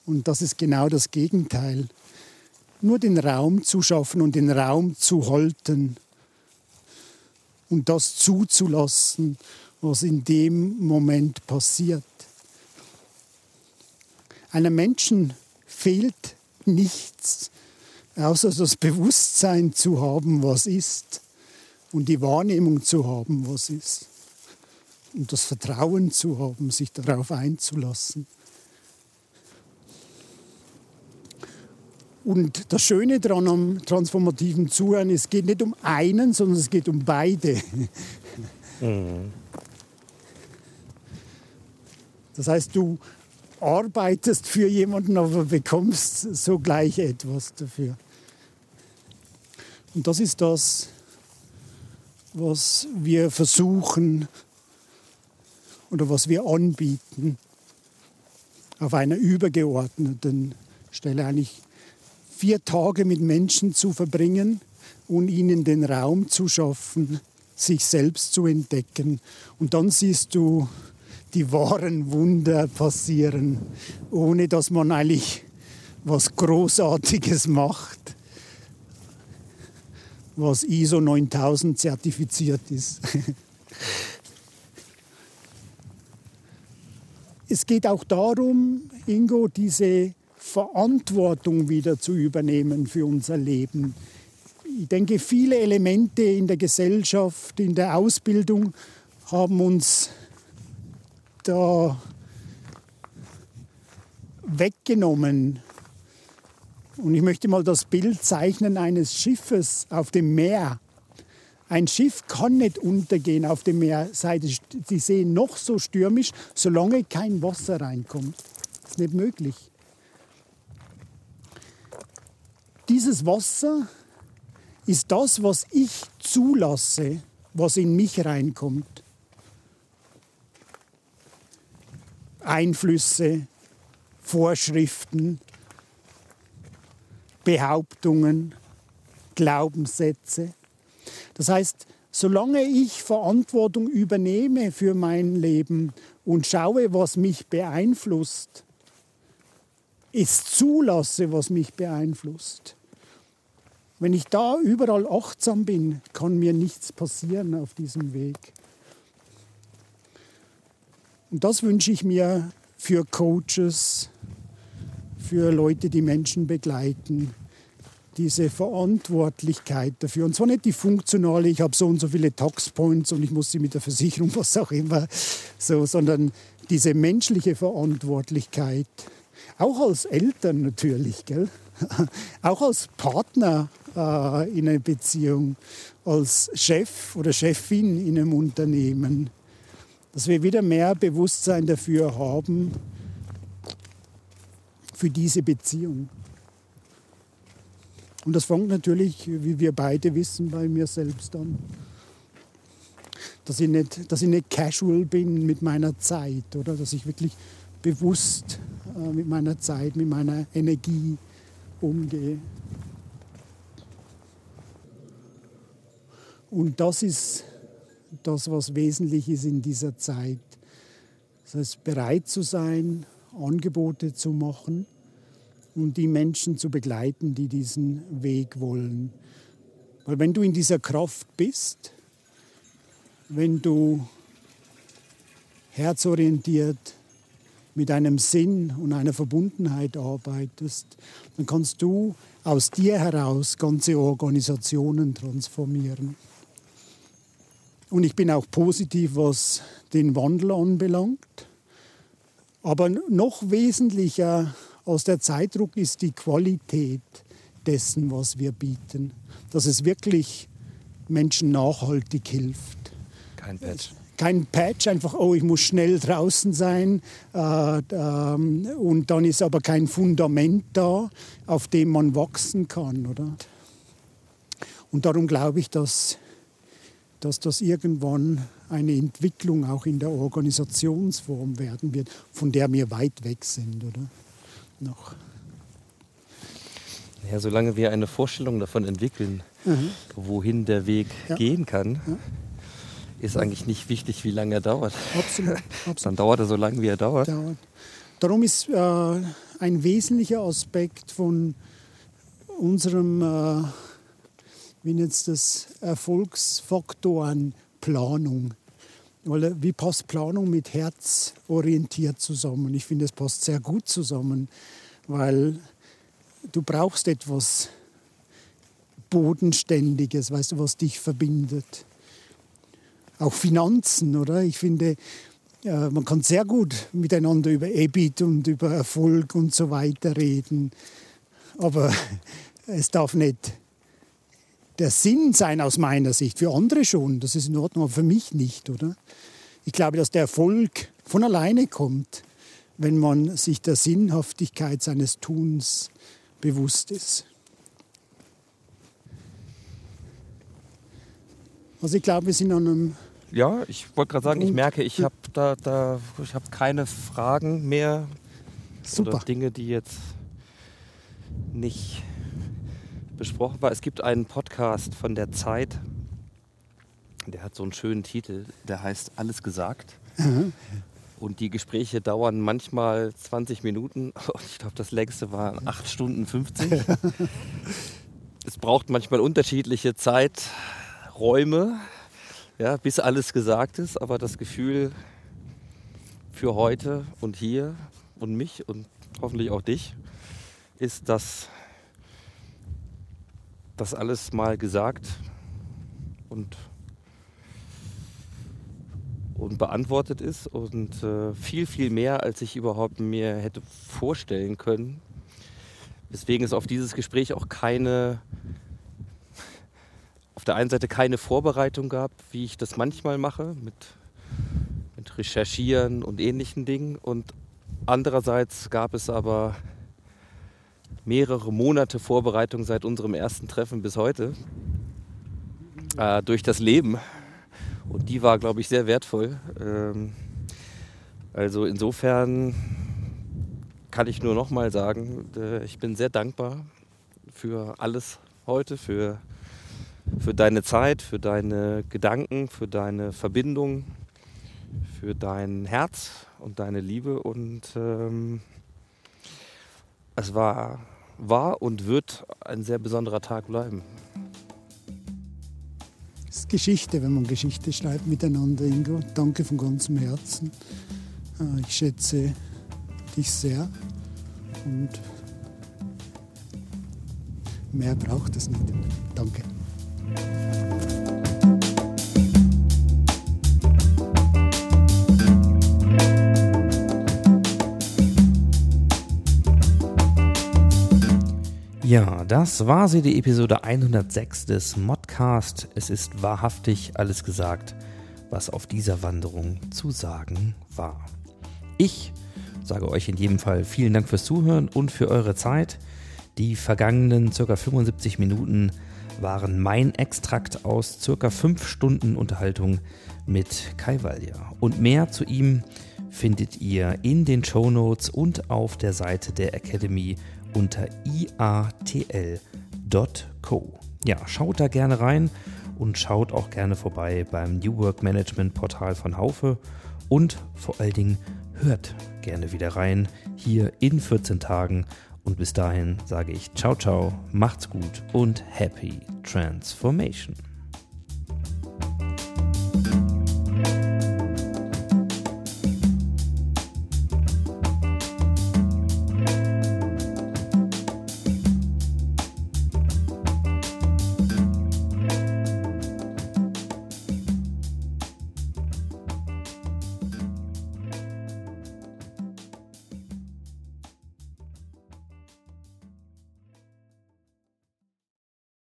Und das ist genau das Gegenteil. Nur den Raum zu schaffen und den Raum zu halten und das zuzulassen, was in dem Moment passiert. Einem Menschen fehlt nichts, außer das Bewusstsein zu haben, was ist und die Wahrnehmung zu haben, was ist und das Vertrauen zu haben, sich darauf einzulassen. Und das Schöne daran am transformativen Zuhören, es geht nicht um einen, sondern es geht um beide. Das heißt, du arbeitest für jemanden, aber bekommst sogleich etwas dafür. Und das ist das, was wir versuchen oder was wir anbieten auf einer übergeordneten Stelle eigentlich vier Tage mit Menschen zu verbringen und ihnen den Raum zu schaffen, sich selbst zu entdecken. Und dann siehst du die wahren Wunder passieren, ohne dass man eigentlich was Großartiges macht, was ISO 9000 zertifiziert ist. Es geht auch darum, Ingo, diese Verantwortung wieder zu übernehmen für unser Leben. Ich denke, viele Elemente in der Gesellschaft, in der Ausbildung haben uns da weggenommen. Und ich möchte mal das Bild zeichnen eines Schiffes auf dem Meer. Ein Schiff kann nicht untergehen auf dem Meer, sei die See noch so stürmisch, solange kein Wasser reinkommt. Das ist nicht möglich. Dieses Wasser ist das, was ich zulasse, was in mich reinkommt. Einflüsse, Vorschriften, Behauptungen, Glaubenssätze. Das heißt, solange ich Verantwortung übernehme für mein Leben und schaue, was mich beeinflusst, es zulasse, was mich beeinflusst, wenn ich da überall achtsam bin, kann mir nichts passieren auf diesem Weg. Und das wünsche ich mir für Coaches, für Leute, die Menschen begleiten, diese Verantwortlichkeit dafür. Und zwar nicht die funktionale, ich habe so und so viele Taxpoints und ich muss sie mit der Versicherung, was auch immer, so, sondern diese menschliche Verantwortlichkeit. Auch als Eltern natürlich, gell? auch als Partner äh, in einer Beziehung, als Chef oder Chefin in einem Unternehmen. Dass wir wieder mehr Bewusstsein dafür haben, für diese Beziehung. Und das fängt natürlich, wie wir beide wissen, bei mir selbst an. Dass ich nicht, dass ich nicht casual bin mit meiner Zeit, oder dass ich wirklich bewusst äh, mit meiner Zeit, mit meiner Energie umgehe. Und das ist das, was wesentlich ist in dieser Zeit. Das heißt, bereit zu sein, Angebote zu machen und die Menschen zu begleiten, die diesen Weg wollen. Weil wenn du in dieser Kraft bist, wenn du herzorientiert mit einem Sinn und einer Verbundenheit arbeitest, dann kannst du aus dir heraus ganze Organisationen transformieren. Und ich bin auch positiv, was den Wandel anbelangt. Aber noch wesentlicher als der Zeitdruck ist die Qualität dessen, was wir bieten. Dass es wirklich Menschen nachhaltig hilft. Kein Patch. Kein Patch, einfach, oh, ich muss schnell draußen sein äh, ähm, und dann ist aber kein Fundament da, auf dem man wachsen kann, oder? Und darum glaube ich, dass, dass das irgendwann eine Entwicklung auch in der Organisationsform werden wird, von der wir weit weg sind, oder? Noch. Ja, solange wir eine Vorstellung davon entwickeln, Mhm. wohin der Weg Ja. gehen kann, Ja. ist eigentlich nicht wichtig, wie lange er dauert. Absolut, Dann absolut. dauert er so lange, wie er dauert. dauert. Darum ist äh, ein wesentlicher Aspekt von unserem, äh, wie nennt es das, Erfolgsfaktoren Planung. Weil, äh, wie passt Planung mit Herz orientiert zusammen? Ich finde, es passt sehr gut zusammen, weil du brauchst etwas Bodenständiges, weißt du, was dich verbindet. Auch Finanzen, oder? Ich finde, ja, man kann sehr gut miteinander über EBIT und über Erfolg und so weiter reden. Aber es darf nicht der Sinn sein aus meiner Sicht. Für andere schon, das ist in Ordnung, aber für mich nicht, oder? Ich glaube, dass der Erfolg von alleine kommt, wenn man sich der Sinnhaftigkeit seines Tuns bewusst ist. Also ich glaube, wir sind an einem Ja, ich wollte gerade sagen, ich merke, ich habe da, da, ich keine Fragen mehr super. oder Dinge, die jetzt nicht besprochen waren. Es gibt einen Podcast von der Zeit, der hat so einen schönen Titel, der heißt Alles gesagt. Und die Gespräche dauern manchmal 20 Minuten. Und ich glaube, das längste waren 8 Stunden 50. es braucht manchmal unterschiedliche Zeiträume, ja, bis alles gesagt ist. Aber das Gefühl für heute und hier und mich und hoffentlich auch dich ist, dass das alles mal gesagt und und beantwortet ist und äh, viel, viel mehr, als ich überhaupt mir hätte vorstellen können. Deswegen es auf dieses Gespräch auch keine, auf der einen Seite keine Vorbereitung gab, wie ich das manchmal mache, mit, mit Recherchieren und ähnlichen Dingen. Und andererseits gab es aber mehrere Monate Vorbereitung seit unserem ersten Treffen bis heute äh, durch das Leben. Und die war, glaube ich, sehr wertvoll. Ähm, Also insofern kann ich nur noch mal sagen, äh, ich bin sehr dankbar für alles heute, für, für deine Zeit, für deine Gedanken, für deine Verbindung, für dein Herz und deine Liebe. Und ähm, es war, war und wird ein sehr besonderer Tag bleiben. Es ist Geschichte, wenn man Geschichte schreibt miteinander, Ingo. Danke von ganzem Herzen. Äh, Ich schätze dich sehr und mehr braucht es nicht. Danke. Ja, das war sie, die Episode 106 des Modcast. Es ist wahrhaftig alles gesagt, was auf dieser Wanderung zu sagen war. Ich sage euch in jedem Fall vielen Dank fürs Zuhören und für eure Zeit. Die vergangenen ca. 75 Minuten waren mein Extrakt aus ca. 5 Stunden Unterhaltung mit Kai Walja. Und mehr zu ihm findet ihr in den Show Notes und auf der Seite der Academy unter iatl.co. Ja, schaut da gerne rein und schaut auch gerne vorbei beim New Work Management Portal von Haufe und vor allen Dingen hört gerne wieder rein hier in 14 Tagen und bis dahin sage ich ciao ciao, macht's gut und happy transformation.